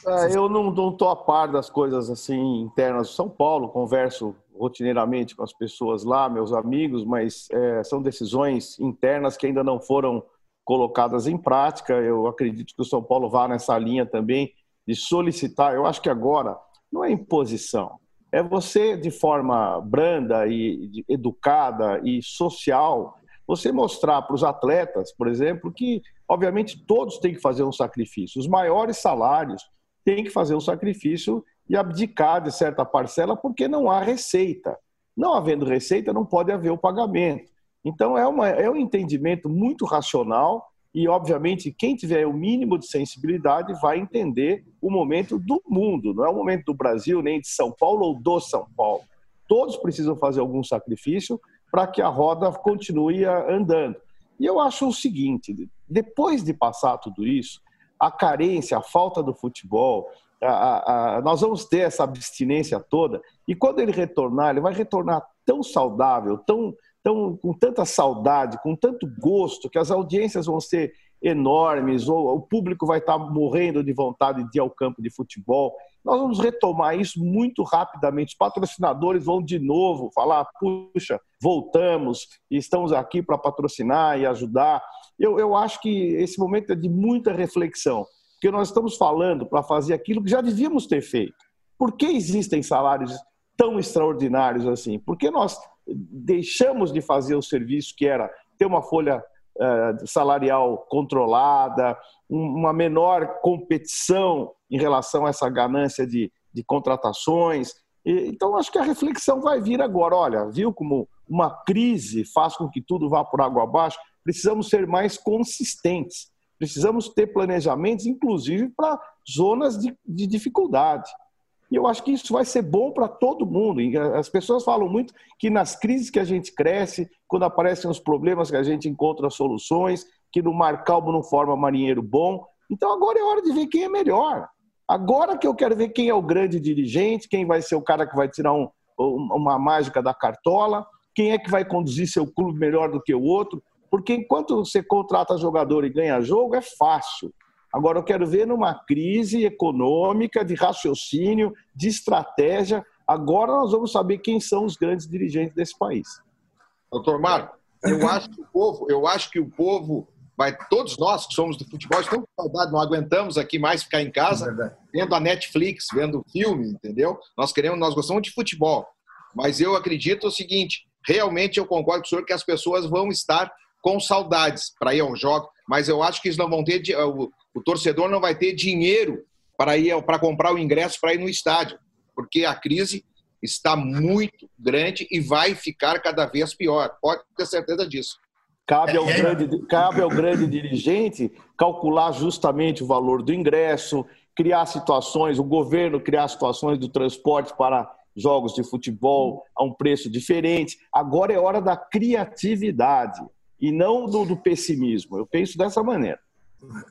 É, eu não estou a par das coisas assim internas do São Paulo, converso rotineiramente com as pessoas lá, meus amigos, mas é, são decisões internas que ainda não foram colocadas em prática. Eu acredito que o São Paulo vá nessa linha também de solicitar, eu acho que agora não é imposição, é você, de forma branda e educada e social, você mostrar para os atletas, por exemplo, que, obviamente, todos têm que fazer um sacrifício. Os maiores salários têm que fazer um sacrifício e abdicar de certa parcela porque não há receita. Não havendo receita, não pode haver o pagamento. Então, é, uma, é um entendimento muito racional e, obviamente, quem tiver o mínimo de sensibilidade vai entender o momento do mundo, não é o momento do Brasil, nem de São Paulo ou do São Paulo. Todos precisam fazer algum sacrifício para que a roda continue andando. E eu acho o seguinte: depois de passar tudo isso, a carência, a falta do futebol, a, a, nós vamos ter essa abstinência toda, e quando ele retornar, ele vai retornar tão saudável, tão, tão, com tanta saudade, com tanto gosto, que as audiências vão ser enormes, ou o público vai estar morrendo de vontade de ir ao campo de futebol. Nós vamos retomar isso muito rapidamente. Os patrocinadores vão de novo falar: puxa, voltamos e estamos aqui para patrocinar e ajudar. Eu, eu acho que esse momento é de muita reflexão, porque nós estamos falando para fazer aquilo que já devíamos ter feito. Por que existem salários tão extraordinários assim? Porque nós deixamos de fazer o serviço que era ter uma folha eh, salarial controlada, uma menor competição em relação a essa ganância de, de contratações. Então, acho que a reflexão vai vir agora. Olha, viu como uma crise faz com que tudo vá por água abaixo? Precisamos ser mais consistentes. Precisamos ter planejamentos, inclusive para zonas de, de dificuldade. E eu acho que isso vai ser bom para todo mundo. As pessoas falam muito que nas crises que a gente cresce, quando aparecem os problemas que a gente encontra soluções, que no mar calmo não forma marinheiro bom. Então agora é hora de ver quem é melhor. Agora que eu quero ver quem é o grande dirigente, quem vai ser o cara que vai tirar um, uma mágica da cartola, quem é que vai conduzir seu clube melhor do que o outro. Porque enquanto você contrata jogador e ganha jogo, é fácil. Agora, eu quero ver numa crise econômica, de raciocínio, de estratégia. Agora nós vamos saber quem são os grandes dirigentes desse país. Doutor Marco, eu [coughs] acho que o povo, eu acho que o povo vai, todos nós que somos do futebol, estamos com saudade, não aguentamos aqui mais ficar em casa é vendo a Netflix, vendo filme, entendeu? Nós queremos, nós gostamos de futebol. Mas eu acredito o seguinte, realmente eu concordo com o senhor que as pessoas vão estar com saudades para ir ao jogo, mas eu acho que eles não vão ter o torcedor não vai ter dinheiro para ir para comprar o ingresso para ir no estádio, porque a crise está muito grande e vai ficar cada vez pior. Pode ter certeza disso. Cabe ao, grande, cabe ao grande dirigente calcular justamente o valor do ingresso, criar situações, o governo criar situações do transporte para jogos de futebol a um preço diferente. Agora é hora da criatividade e não do, do pessimismo. Eu penso dessa maneira.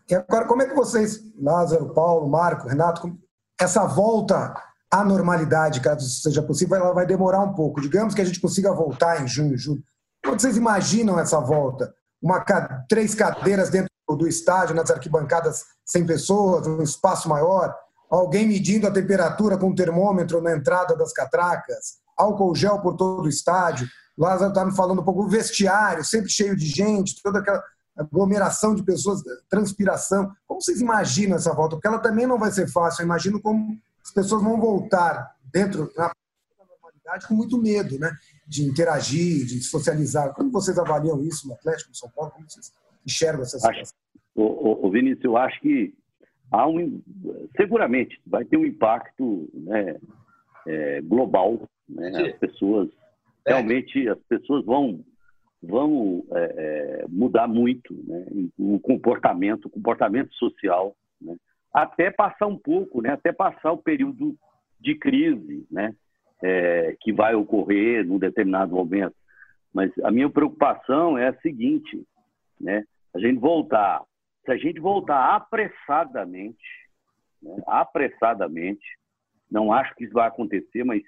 E agora, como é que vocês, Lázaro, Paulo, Marco, Renato, essa volta à normalidade, caso seja possível, ela vai demorar um pouco. Digamos que a gente consiga voltar em junho, julho. Como vocês imaginam essa volta? Uma, três cadeiras dentro do estádio, nas arquibancadas, 100 pessoas, um espaço maior, alguém medindo a temperatura com um termômetro na entrada das catracas, álcool gel por todo o estádio. Lázaro está me falando um pouco, o vestiário, sempre cheio de gente, toda aquela aglomeração de pessoas, transpiração. Como vocês imaginam essa volta? Porque ela também não vai ser fácil. Eu imagino como as pessoas vão voltar dentro da normalidade com muito medo, né? De interagir, de socializar. Como vocês avaliam isso no Atlético, no São Paulo? Como vocês enxergam essa situação? O, o, Vinícius, eu acho que há um, seguramente vai ter um impacto né, é, global. Né? As pessoas. Realmente as pessoas vão vão é, é, mudar muito né, o comportamento, o comportamento social, né, até passar um pouco, né, até passar o período de crise né, é, que vai ocorrer num determinado momento. Mas a minha preocupação é a seguinte, né, a gente voltar, se a gente voltar apressadamente, né, apressadamente, não acho que isso vai acontecer, mas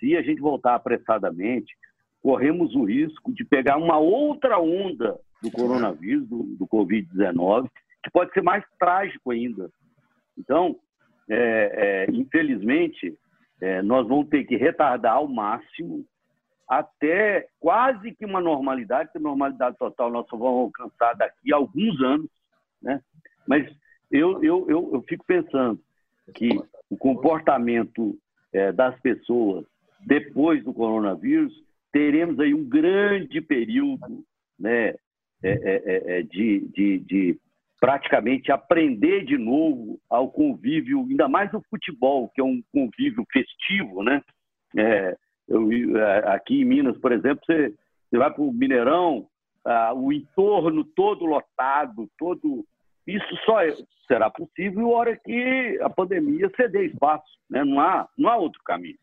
se a gente voltar apressadamente, corremos o risco de pegar uma outra onda do coronavírus, do, do Covid-19, que pode ser mais trágico ainda. Então, é, é, infelizmente, é, nós vamos ter que retardar ao máximo até quase que uma normalidade, que normalidade total nós só vamos alcançar daqui a alguns anos, né? Mas eu, eu, eu, eu fico pensando que o comportamento é, das pessoas depois do coronavírus, teremos aí um grande período né, é, é, é, de, de, de, praticamente aprender de novo ao convívio, ainda mais no futebol, que é um convívio festivo. Né? É, eu, é, aqui em Minas, por exemplo, você, você vai para o Mineirão, ah, o entorno todo lotado, todo. Isso só será possível hora que a pandemia ceder espaço. Né? Não, há, não há outro caminho.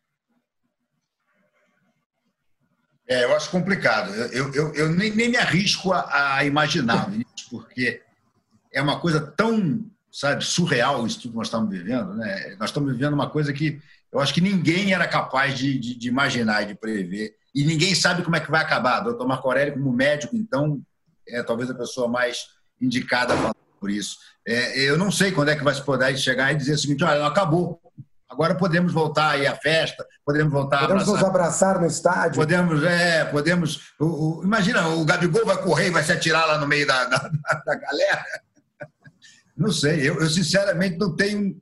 É, eu acho complicado. Eu, eu, eu nem, nem me arrisco a, a imaginar [laughs] isso, porque é uma coisa tão, sabe, surreal isso tudo que nós estamos vivendo. Né? Nós estamos vivendo uma coisa que eu acho que ninguém era capaz de, de, de imaginar e de prever. E ninguém sabe como é que vai acabar. Doutor Marco Aurélio, como médico, então, é talvez a pessoa mais indicada por isso. É, eu não sei quando é que vai se poder chegar e dizer o seguinte: olha, acabou. Agora podemos voltar aí à festa, podemos voltar podemos a abraçar. nos abraçar no estádio. Podemos, é, podemos. O, o, imagina, o Gabigol vai correr e vai se atirar lá no meio da, da, da galera. [laughs] Não sei, eu, eu, sinceramente não tenho,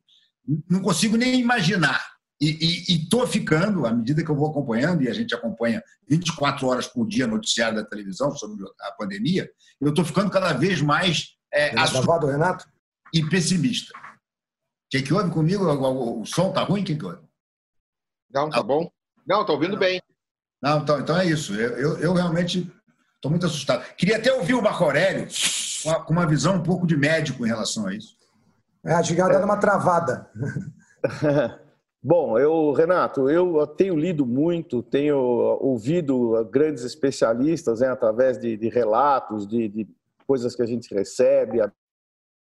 não consigo nem imaginar. E estou ficando, à medida que eu vou acompanhando, e a gente acompanha 24 horas por dia noticiário da televisão sobre a pandemia, eu estou ficando cada vez mais é, assustado, Renato? e pessimista que, que houve comigo? O, o som tá ruim? O que, que houve? Não, tá bom. Não, tô ouvindo bem. Não, então, então é isso. Eu, eu, eu realmente estou muito assustado. Queria até ouvir o Marco Aurélio com uma visão um pouco de médico em relação a isso. É, a chegada é uma travada. [laughs] Bom, eu, Renato, eu tenho lido muito, tenho ouvido grandes especialistas né, através de, de relatos, de, de, coisas que a gente recebe,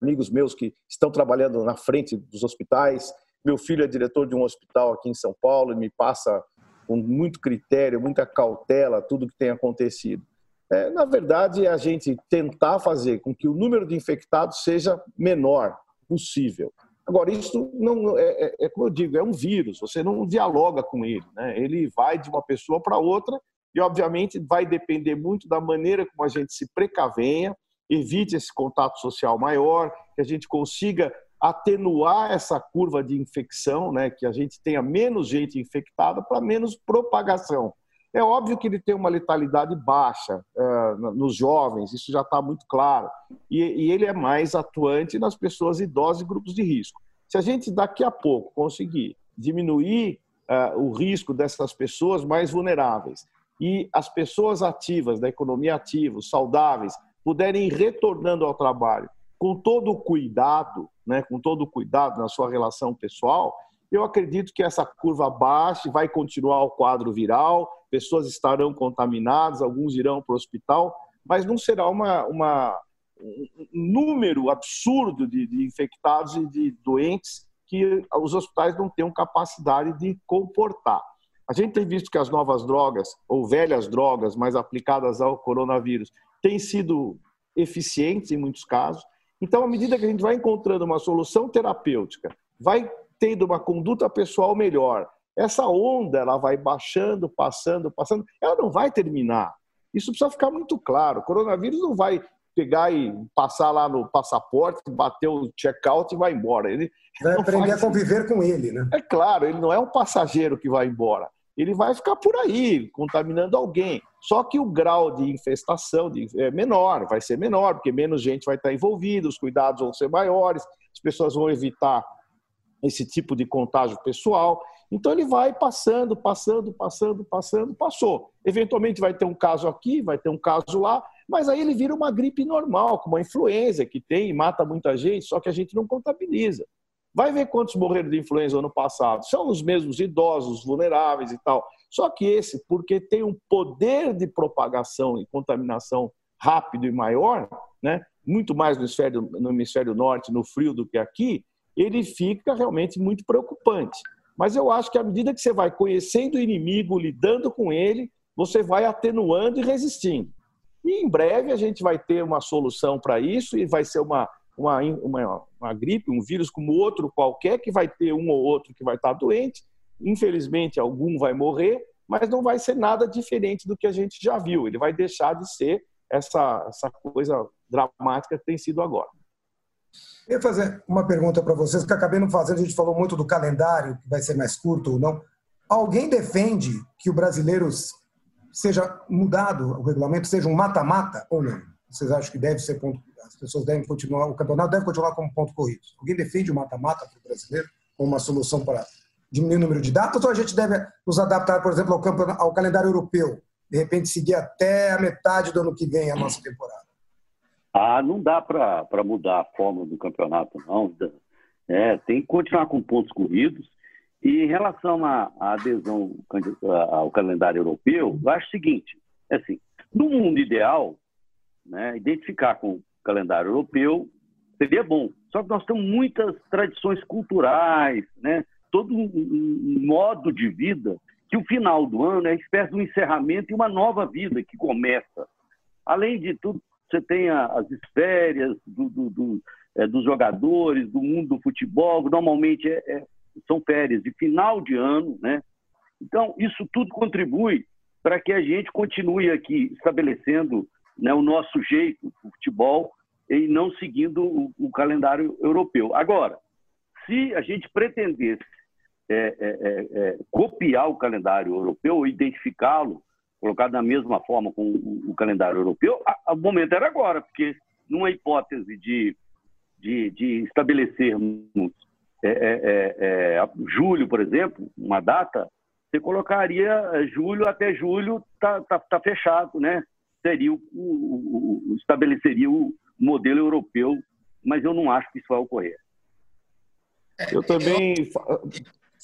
amigos meus que estão trabalhando na frente dos hospitais. Meu filho é diretor de um hospital aqui em São Paulo e me passa com muito critério, muita cautela tudo que tem acontecido. É, na verdade, é a gente tentar fazer com que o número de infectados seja menor possível. Agora, isso não é, é, é, como eu digo, é um vírus. Você não dialoga com ele, né? Ele vai de uma pessoa para outra e, obviamente, vai depender muito da maneira como a gente se precavenha, evite esse contato social maior, que a gente consiga atenuar essa curva de infecção, né, que a gente tenha menos gente infectada para menos propagação. É óbvio que ele tem uma letalidade baixa uh, nos jovens, isso já está muito claro. E, e, ele é mais atuante nas pessoas idosas e grupos de risco. Se a gente daqui a pouco conseguir diminuir uh, o risco dessas pessoas mais vulneráveis e as pessoas ativas, da economia ativa, saudáveis, puderem ir retornando ao trabalho com todo o cuidado, né, com todo o cuidado na sua relação pessoal, eu acredito que essa curva baixe, vai continuar o quadro viral, pessoas estarão contaminadas, alguns irão para o hospital, mas não será uma, uma um número absurdo de, de infectados e de doentes que os hospitais não tenham capacidade de comportar. A gente tem visto que as novas drogas, ou velhas drogas, mais aplicadas ao coronavírus, têm sido eficientes em muitos casos. Então, à medida que a gente vai encontrando uma solução terapêutica, vai tendo uma conduta pessoal melhor, essa onda ela vai baixando, passando, passando, ela não vai terminar. Isso precisa ficar muito claro. O coronavírus não vai pegar e passar lá no passaporte, bater o check-out e vai embora. Ele vai aprender faz... a conviver com ele, né? É claro, ele não é um passageiro que vai embora ele vai ficar por aí, contaminando alguém. Só que o grau de infestação é menor, vai ser menor, porque menos gente vai estar envolvida, os cuidados vão ser maiores, as pessoas vão evitar esse tipo de contágio pessoal. Então ele vai passando, passando, passando, passando, passou. Eventualmente vai ter um caso aqui, vai ter um caso lá, mas aí ele vira uma gripe normal, como a influenza, que tem e mata muita gente, só que a gente não contabiliza. Vai ver quantos morreram de influenza ano passado. São os mesmos idosos, vulneráveis e tal. Só que esse, porque tem um poder de propagação e contaminação rápido e maior, né? muito mais no hemisfério, no hemisfério norte, no frio do que aqui, ele fica realmente muito preocupante. Mas eu acho que à medida que você vai conhecendo o inimigo, lidando com ele, você vai atenuando e resistindo. E em breve a gente vai ter uma solução para isso e vai ser uma uma, uma, uma gripe, um vírus como outro qualquer, que vai ter um ou outro que vai estar doente. Infelizmente, algum vai morrer, mas não vai ser nada diferente do que a gente já viu. Ele vai deixar de ser essa, essa coisa dramática que tem sido agora. Eu ia fazer uma pergunta para vocês, que acabei não fazendo, a gente falou muito do calendário, que vai ser mais curto ou não. Alguém defende que o brasileiro seja mudado, o regulamento seja um mata-mata ou não? Vocês acham que deve ser ponto, as pessoas devem continuar, o campeonato deve continuar como ponto corrido? Alguém defende o mata-mata para o brasileiro como uma solução para diminuir o número de datas ou a gente deve nos adaptar, por exemplo, ao, ao calendário europeu? De repente seguir até a metade do ano que vem a nossa temporada? Ah, não dá para mudar a forma do campeonato, não. É, tem que continuar com pontos corridos. E em relação à, adesão ao calendário europeu, eu acho o seguinte: é assim, no mundo ideal, né, identificar com o calendário europeu seria bom. Só que nós temos muitas tradições culturais, né, todo um modo de vida que o final do ano é a espécie de um encerramento e uma nova vida que começa. Além de tudo, você tem as férias do, do, do, é, dos jogadores, do mundo do futebol, normalmente é, é, são férias de final de ano, né? Então, isso tudo contribui para que a gente continue aqui estabelecendo né, o nosso jeito do futebol e não seguindo o, o calendário europeu. Agora, se a gente pretendesse é, é, é, é copiar o calendário europeu identificá-lo, colocado da mesma forma com o, o calendário europeu, o momento era agora, porque numa hipótese de, de, de estabelecermos é, é, julho, por exemplo, uma data, você colocaria julho até julho está tá, tá fechado, né? Seria o, o, o, estabeleceria o modelo europeu, mas eu não acho que isso vai ocorrer. Eu também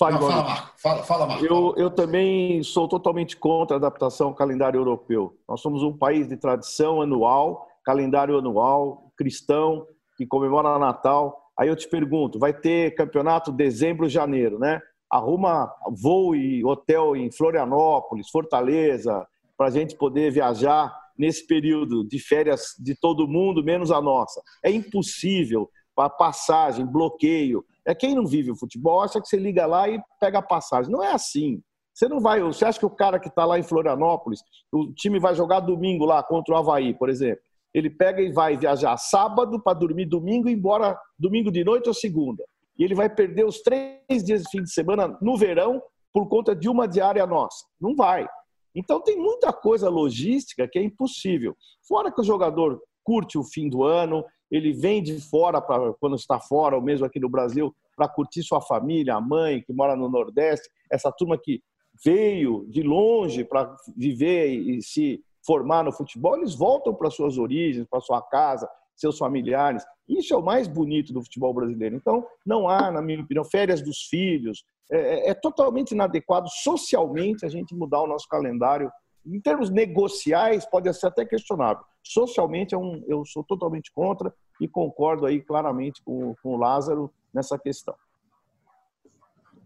Fale, Não, fala, Marco. Fala, fala, Marco. Eu, eu também sou totalmente contra a adaptação ao calendário europeu. Nós somos um país de tradição anual, calendário anual, cristão, que comemora Natal. Aí eu te pergunto, vai ter campeonato dezembro, janeiro, né? Arruma voo e hotel em Florianópolis, Fortaleza, para a gente poder viajar nesse período de férias de todo mundo, menos a nossa. É impossível para passagem, bloqueio. É quem não vive o futebol acha que você liga lá e pega a passagem. Não é assim. Você não vai. Você acha que o cara que está lá em Florianópolis, o time vai jogar domingo lá contra o Havaí, por exemplo. Ele pega e vai viajar sábado para dormir domingo e embora domingo de noite ou segunda. E ele vai perder os três dias de fim de semana no verão por conta de uma diária nossa. Não vai. Então tem muita coisa logística que é impossível. Fora que o jogador curte o fim do ano, ele vem de fora para quando está fora, ou mesmo aqui no Brasil, para curtir sua família, a mãe que mora no Nordeste, essa turma que veio de longe para viver e se formar no futebol, eles voltam para suas origens, para sua casa, seus familiares. Isso é o mais bonito do futebol brasileiro. Então, não há, na minha opinião, férias dos filhos. É, é, é totalmente inadequado socialmente a gente mudar o nosso calendário. Em termos negociais, pode ser até questionável. Socialmente, é um, eu sou totalmente contra e concordo aí claramente com, com o Lázaro nessa questão.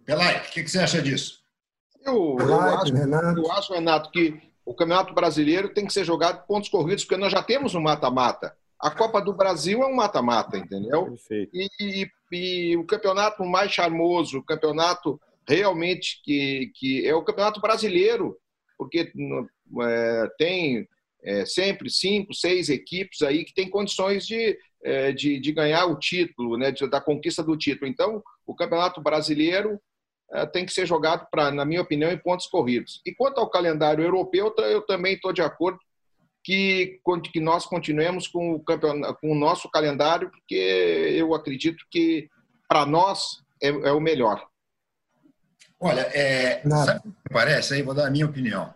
Pelai, o que, que, você acha disso? Eu, eu, acho, Renato. eu acho, Renato, que o Campeonato Brasileiro tem que ser jogado pontos corridos, porque nós já temos um mata-mata. A Copa do Brasil é um mata-mata, entendeu? Perfeito. E, e, e, o campeonato mais charmoso, o campeonato realmente que, que é o Campeonato Brasileiro, porque é, tem é, sempre cinco, seis equipes aí que têm condições de, é, de, de, ganhar o título, né, de, da conquista do título. Então, o Campeonato Brasileiro é, tem que ser jogado, pra, na minha opinião, em pontos corridos. E quanto ao calendário europeu, eu também estou de acordo que, que nós continuemos com o, campeonato, com o nosso calendário, porque eu acredito que, para nós, é, é, o melhor. Olha, é, sabe o que parece? Aí vou dar a minha opinião.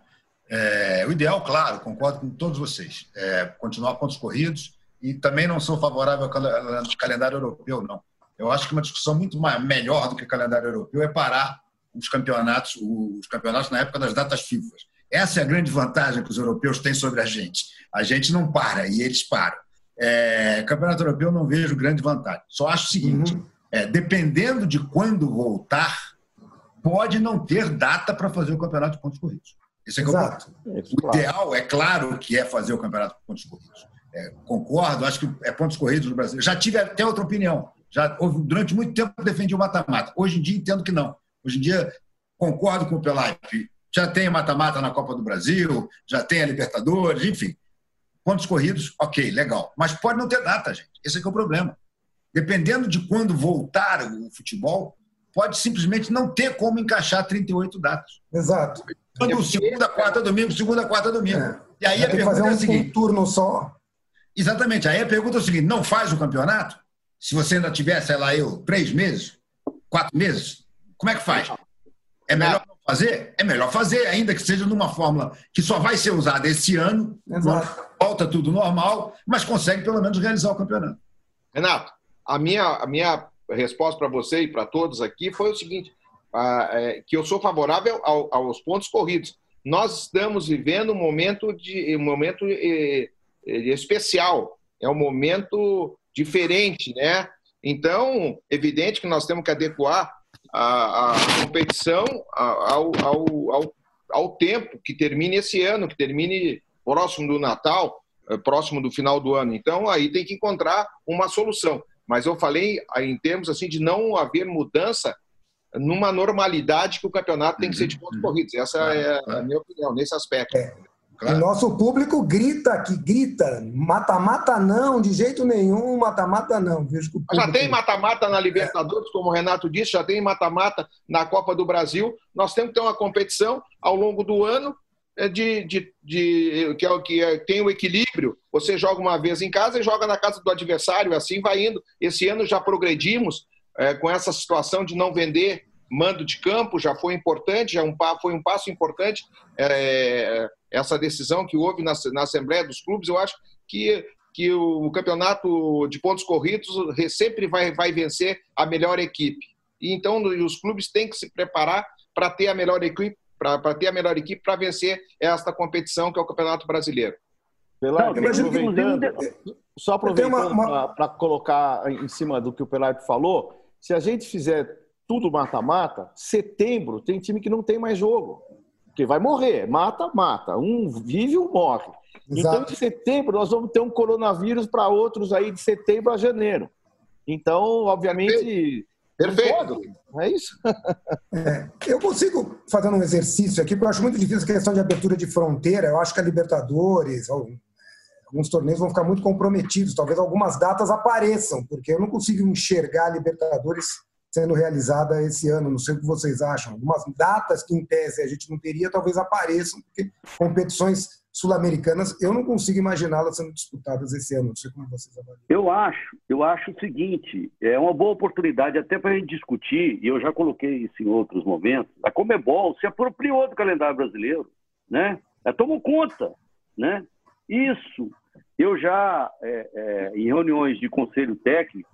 É, o ideal, claro, concordo com todos vocês, é continuar pontos corridos e também não sou favorável ao calendário europeu, não. Eu acho que uma discussão muito mais, melhor do que o calendário europeu é parar os campeonatos, os campeonatos na época das datas FIFA. Essa é a grande vantagem que os europeus têm sobre a gente. A gente não para e eles param. É, campeonato europeu não vejo grande vantagem. Só acho o seguinte: uhum. é, dependendo de quando voltar, pode não ter data para fazer o campeonato de pontos corridos. Esse é, Exato. É o, o claro. ideal, é claro que é fazer o campeonato com pontos corridos. É, concordo, acho que é pontos corridos no Brasil. Já tive até outra opinião. Já durante muito tempo defendi o mata-mata. Hoje em dia entendo que não. Hoje em dia concordo com o Pelaipe. Já tem mata-mata na Copa do Brasil, já tem a Libertadores, enfim. Pontos corridos, ok, legal. Mas pode não ter data, gente. Esse é, é o problema. dependendo de quando voltar o futebol, pode simplesmente não ter como encaixar 38 datas. Exato. Quando segunda, quarta, domingo, segunda, quarta, domingo. É. E aí a pergunta fazer um, é a seguinte: turno só. Exatamente. Aí a pergunta é o seguinte: não faz o campeonato? Se você ainda tiver, sei lá, eu, três meses, quatro meses, como é que faz? É melhor fazer? É melhor fazer, ainda que seja numa fórmula que só vai ser usada esse ano, volta tudo normal, mas consegue pelo menos realizar o campeonato. Renato, a minha, a minha resposta para você e para todos aqui foi o seguinte: é, que eu sou favorável aos pontos corridos. Nós estamos vivendo um momento de um momento especial, é um momento diferente, né? Então, evidente que nós temos que adequar a, a competição ao, ao, ao, ao tempo que termine esse ano, que termine próximo do Natal, eh, próximo do final do ano. Então, aí tem que encontrar uma solução. Mas eu falei em termos assim de não haver mudança numa normalidade que o campeonato tem que ser de pontos uhum. corridos. Essa é a minha opinião nesse aspecto. É. Claro. O nosso público grita que grita, mata-mata não, de jeito nenhum, mata-mata não. Que já tem mata-mata na Libertadores, é. como o Renato disse, já tem mata-mata na Copa do Brasil. Nós temos que ter uma competição ao longo do ano é, de, de, de que, é, que é, tem o equilíbrio. Você joga uma vez em casa e joga na casa do adversário, assim vai indo. Esse ano já progredimos é, com essa situação de não vender mando de campo, já foi importante, já um, foi um passo importante. É, essa decisão que houve na, na Assembleia dos Clubes, eu acho que, que o campeonato de pontos corridos sempre vai, vai vencer a melhor equipe. E então os clubes têm que se preparar para ter a melhor equipe, para ter a melhor equipe para vencer esta competição que é o Campeonato Brasileiro. Pelar, aproveitando, só aproveitando uma... para colocar em cima do que o Pelar falou, se a gente fizer tudo mata-mata, setembro tem time que não tem mais jogo. Porque vai morrer, mata, mata. Um vive, um morre. Exato. Então, em setembro, nós vamos ter um coronavírus para outros aí de setembro a janeiro. Então, obviamente. Perfeito. É isso? [laughs] É, eu consigo fazer um exercício aqui, porque eu acho muito difícil a questão de abertura de fronteira. Eu acho que a Libertadores, alguns torneios vão ficar muito comprometidos. Talvez algumas datas apareçam, porque eu não consigo enxergar a Libertadores sendo realizada esse ano. Não sei o que vocês acham. Algumas datas que, em tese, a gente não teria, talvez apareçam, porque competições sul-americanas, eu não consigo imaginá-las sendo disputadas esse ano. Não sei como vocês avaliam. Eu acho, eu acho o seguinte, é uma boa oportunidade até para a gente discutir, e eu já coloquei isso em outros momentos, a Comebol se apropriou do calendário brasileiro, né? Ela tomou conta, né? Isso, eu já, é, é, em reuniões de conselho técnico,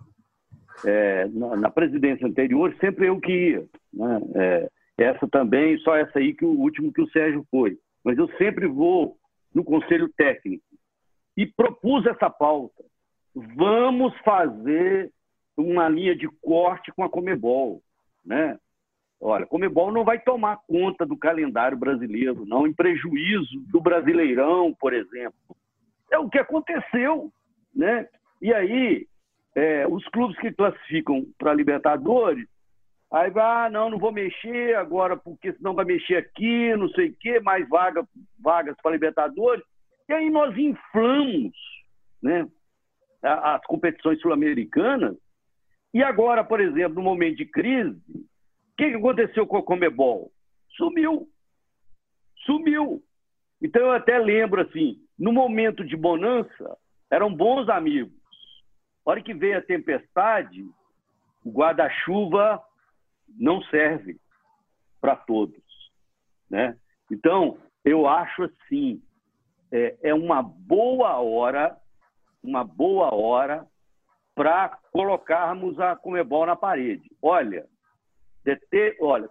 é, na, na, presidência anterior, sempre eu que ia. Né? É, essa também, só essa aí que o último que o Sérgio foi. Mas eu sempre vou no conselho técnico e propus essa pauta. Vamos fazer uma linha de corte com a Comebol, né? Olha, Comebol não vai tomar conta do calendário brasileiro, não, em prejuízo do Brasileirão, por exemplo. É o que aconteceu, né? E aí é, os clubes que classificam para Libertadores, aí vai, ah, não, não vou mexer agora, porque senão vai mexer aqui, não sei o quê, mais vaga, vagas para Libertadores. E aí nós inflamos né, as competições sul-americanas. E agora, por exemplo, no momento de crise, o que, aconteceu com a Comebol? Sumiu. Sumiu. Então eu até lembro assim, no momento de bonança, eram bons amigos. Hora que veio a tempestade, o guarda-chuva não serve para todos. Né? Então, eu acho assim, é, é uma boa hora, uma boa hora para colocarmos a Comebol na parede. Olha, ter, olha,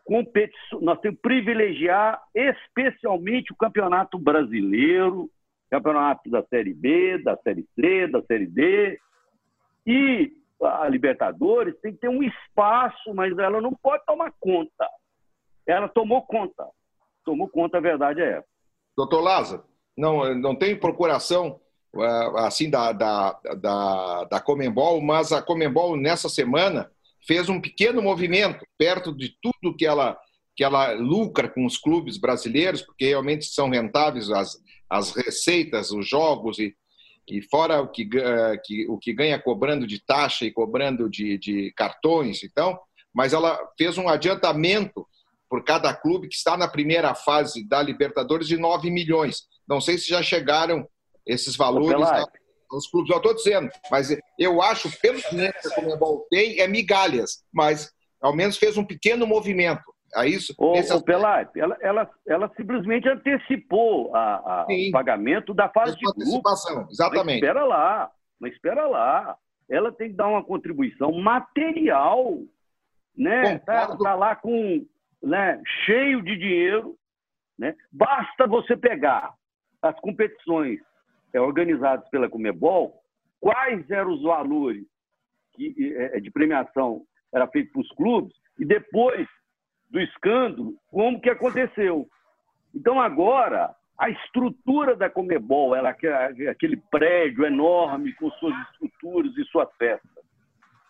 nós temos que privilegiar especialmente o campeonato brasileiro, campeonato da Série B, da Série C, da Série D, e a Libertadores tem que ter um espaço, mas ela não pode tomar conta. Ela tomou conta. Tomou conta, a verdade é essa. Doutor Lázaro, não, não tem procuração é, assim da, da, da, da Comembol, mas a Comembol nessa semana fez um pequeno movimento perto de tudo que ela que ela lucra com os clubes brasileiros, porque realmente são rentáveis as, as receitas, os jogos e e fora o que, que, o que ganha cobrando de taxa e cobrando de, de cartões, então, mas ela fez um adiantamento por cada clube que está na primeira fase da Libertadores de 9 milhões. Não sei se já chegaram esses valores aos clubes, eu estou dizendo, mas eu acho, pelo que a Comebol tem, é migalhas, mas ao menos fez um pequeno movimento. A isso, o, o Pelai, ela, ela, ela simplesmente antecipou a, a o pagamento da fase de antecipação, grupo. exatamente. Mas espera lá, mas espera lá. Ela tem que dar uma contribuição material, né? Tá, tá, lá com, né, cheio de dinheiro, né? Basta você pegar as competições é, organizadas pela Comebol, quais eram os valores que, é, de premiação era feito para os clubes e depois do escândalo, como que aconteceu. Então, agora, a estrutura da Comebol, ela, aquele prédio enorme com suas estruturas e suas festas,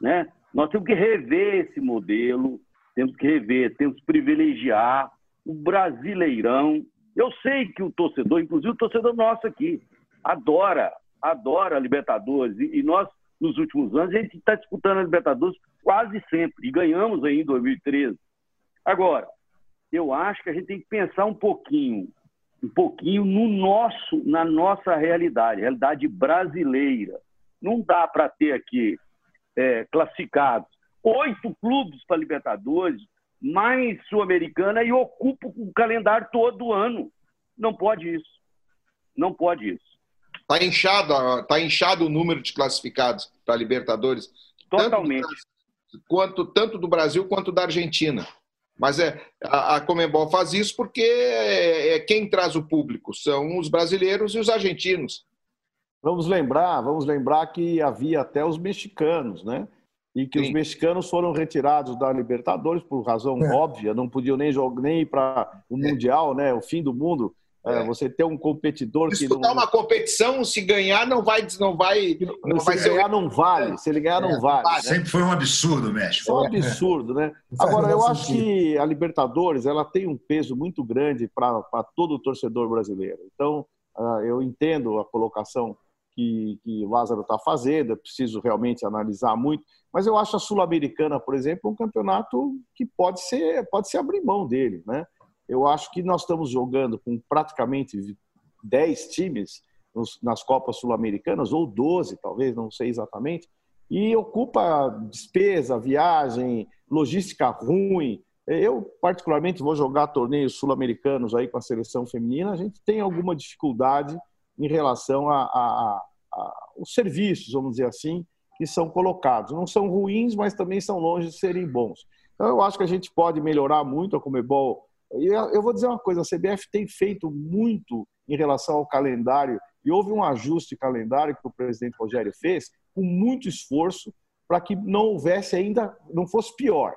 né? nós temos que rever esse modelo, temos que rever, temos que privilegiar o brasileirão. Eu sei que o torcedor, inclusive o torcedor nosso aqui, adora, adora a Libertadores. E, nós, nos últimos anos, a gente está disputando a Libertadores quase sempre. E ganhamos aí em 2013. Agora, eu acho que a gente tem que pensar um pouquinho, um pouquinho no nosso, na nossa realidade, realidade brasileira. Não dá para ter aqui é, classificados oito clubes para Libertadores, mais Sul-Americana e ocupa o calendário todo ano. Não pode isso. Não pode isso. Está inchado, tá inchado o número de classificados para Libertadores. Totalmente. Tanto, quanto, tanto do Brasil quanto da Argentina. Mas é, a, a Comembol faz isso porque é, é, quem traz o público são os brasileiros e os argentinos. Vamos lembrar, vamos lembrar que havia até os mexicanos, né? E que Sim. os mexicanos foram retirados da Libertadores por razão é. óbvia, não podiam nem jogar nem ir para o é. mundial, né? O fim do mundo. É. é. Você ter um competidor Disputar que não... uma competição, se ganhar não vai, não vai, não se vai ser ganhar não vale, se ele ganhar não é, vale. Né? Sempre foi um absurdo, México. É um absurdo, né? Agora eu acho que a Libertadores ela tem um peso muito grande para todo o torcedor brasileiro. Então ah, eu entendo a colocação que, que o Lázaro está fazendo, é preciso realmente analisar muito, mas eu acho a Sul-Americana, por exemplo, um campeonato que pode ser pode se abrir mão dele, né? Eu acho que nós estamos jogando com praticamente 10 times nas Copas Sul-Americanas, ou 12, talvez, não sei exatamente, e ocupa despesa, viagem, logística ruim. Eu, particularmente, vou jogar torneios sul-americanos aí com a seleção feminina, a gente tem alguma dificuldade em relação a, a, a, os serviços, vamos dizer assim, que são colocados. Não são ruins, mas também são longe de serem bons. Então, eu acho que a gente pode melhorar muito a Comebol eu vou dizer uma coisa: a CBF tem feito muito em relação ao calendário, e houve um ajuste calendário que o presidente Rogério fez, com muito esforço, para que não houvesse ainda, não fosse pior.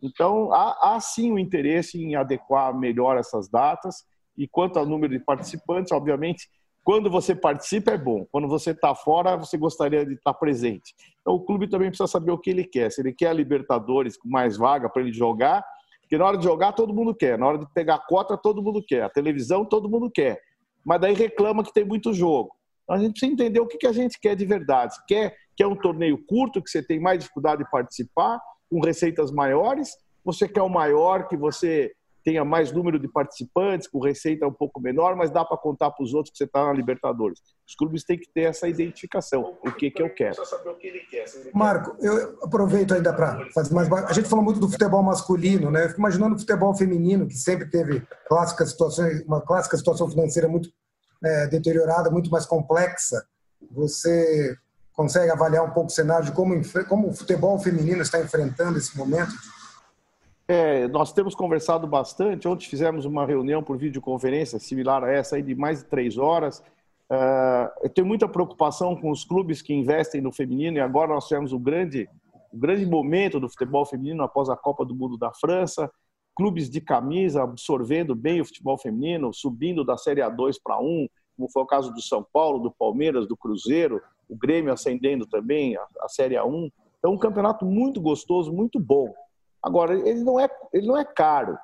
Então, há, há sim o um interesse em adequar melhor essas datas, e quanto ao número de participantes, obviamente, quando você participa é bom, quando você está fora, você gostaria de estar presente. Então, o clube também precisa saber o que ele quer. Se ele quer a Libertadores com mais vaga para ele jogar, porque na hora de jogar, todo mundo quer. Na hora de pegar cota, todo mundo quer. A televisão, todo mundo quer. Mas daí reclama que tem muito jogo. Então, a gente precisa entender o que a gente quer de verdade. Quer, quer um torneio curto, que você tem mais dificuldade de participar, com receitas maiores? Você quer o maior, que você tenha mais número de participantes, com receita um pouco menor, mas dá para contar para os outros que você está na Libertadores. Os clubes têm que ter essa identificação, o que, que eu quero. Marco, eu aproveito ainda para fazer mais. A gente falou muito do futebol masculino, né? Eu fico imaginando o futebol feminino, que sempre teve clássica situações, uma clássica situação financeira muito é, deteriorada, muito mais complexa. Você consegue avaliar um pouco o cenário de como, como o futebol feminino está enfrentando esse momento é, nós temos conversado bastante. Ontem fizemos uma reunião por videoconferência similar a essa aí de mais de três horas. Uh, eu tenho muita preocupação com os clubes que investem no feminino e agora nós tivemos o grande, o grande momento do futebol feminino após a Copa do Mundo da França. Clubes de camisa absorvendo bem o futebol feminino, subindo da Série A2 para 1, como foi o caso do São Paulo, do Palmeiras, do Cruzeiro, o Grêmio ascendendo também a, a Série A1. Então, um campeonato muito gostoso, muito bom. Agora, ele não é, ele não é caro,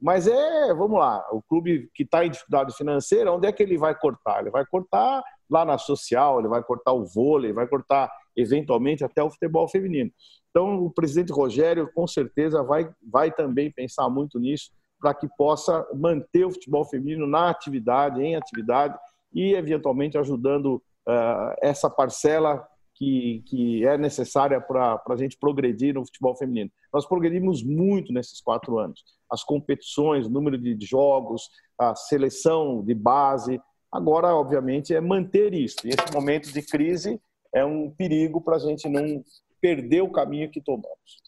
mas é, vamos lá, o clube que está em dificuldade financeira, onde é que ele vai cortar? Ele vai cortar lá na social, ele vai cortar o vôlei, vai cortar eventualmente até o futebol feminino. Então, o presidente Rogério, com certeza, vai, vai também pensar muito nisso para que possa manter o futebol feminino na atividade, em atividade e, eventualmente, ajudando uh, essa parcela que, que é necessária para a gente progredir no futebol feminino. Nós progredimos muito nesses quatro anos. As competições, o número de jogos, a seleção de base. Agora, obviamente, é manter isso. E esse momento de crise é um perigo para a gente não perder o caminho que tomamos.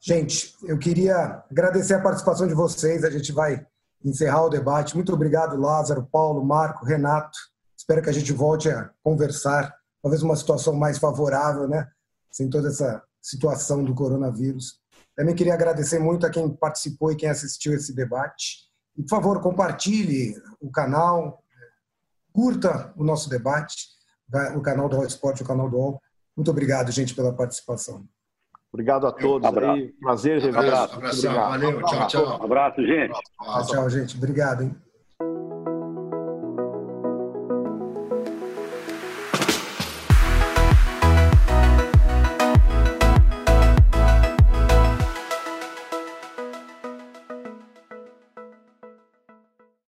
Gente, eu queria agradecer a participação de vocês. A gente vai encerrar o debate. Muito obrigado, Lázaro, Paulo, Marco, Renato. Espero que a gente volte a conversar, talvez uma situação mais favorável, né? Sem toda essa situação do coronavírus. Também queria agradecer muito a quem participou e quem assistiu esse debate. E, por favor, compartilhe o canal, curta o nosso debate, o canal do All Sport, o canal do All. Muito obrigado, gente, pela participação. Obrigado a todos. Abraço. Aí. Prazer rever. Um abraço, abração. Valeu. Tchau, tchau. Um abraço, gente. Tchau, tchau, gente. Obrigado, hein?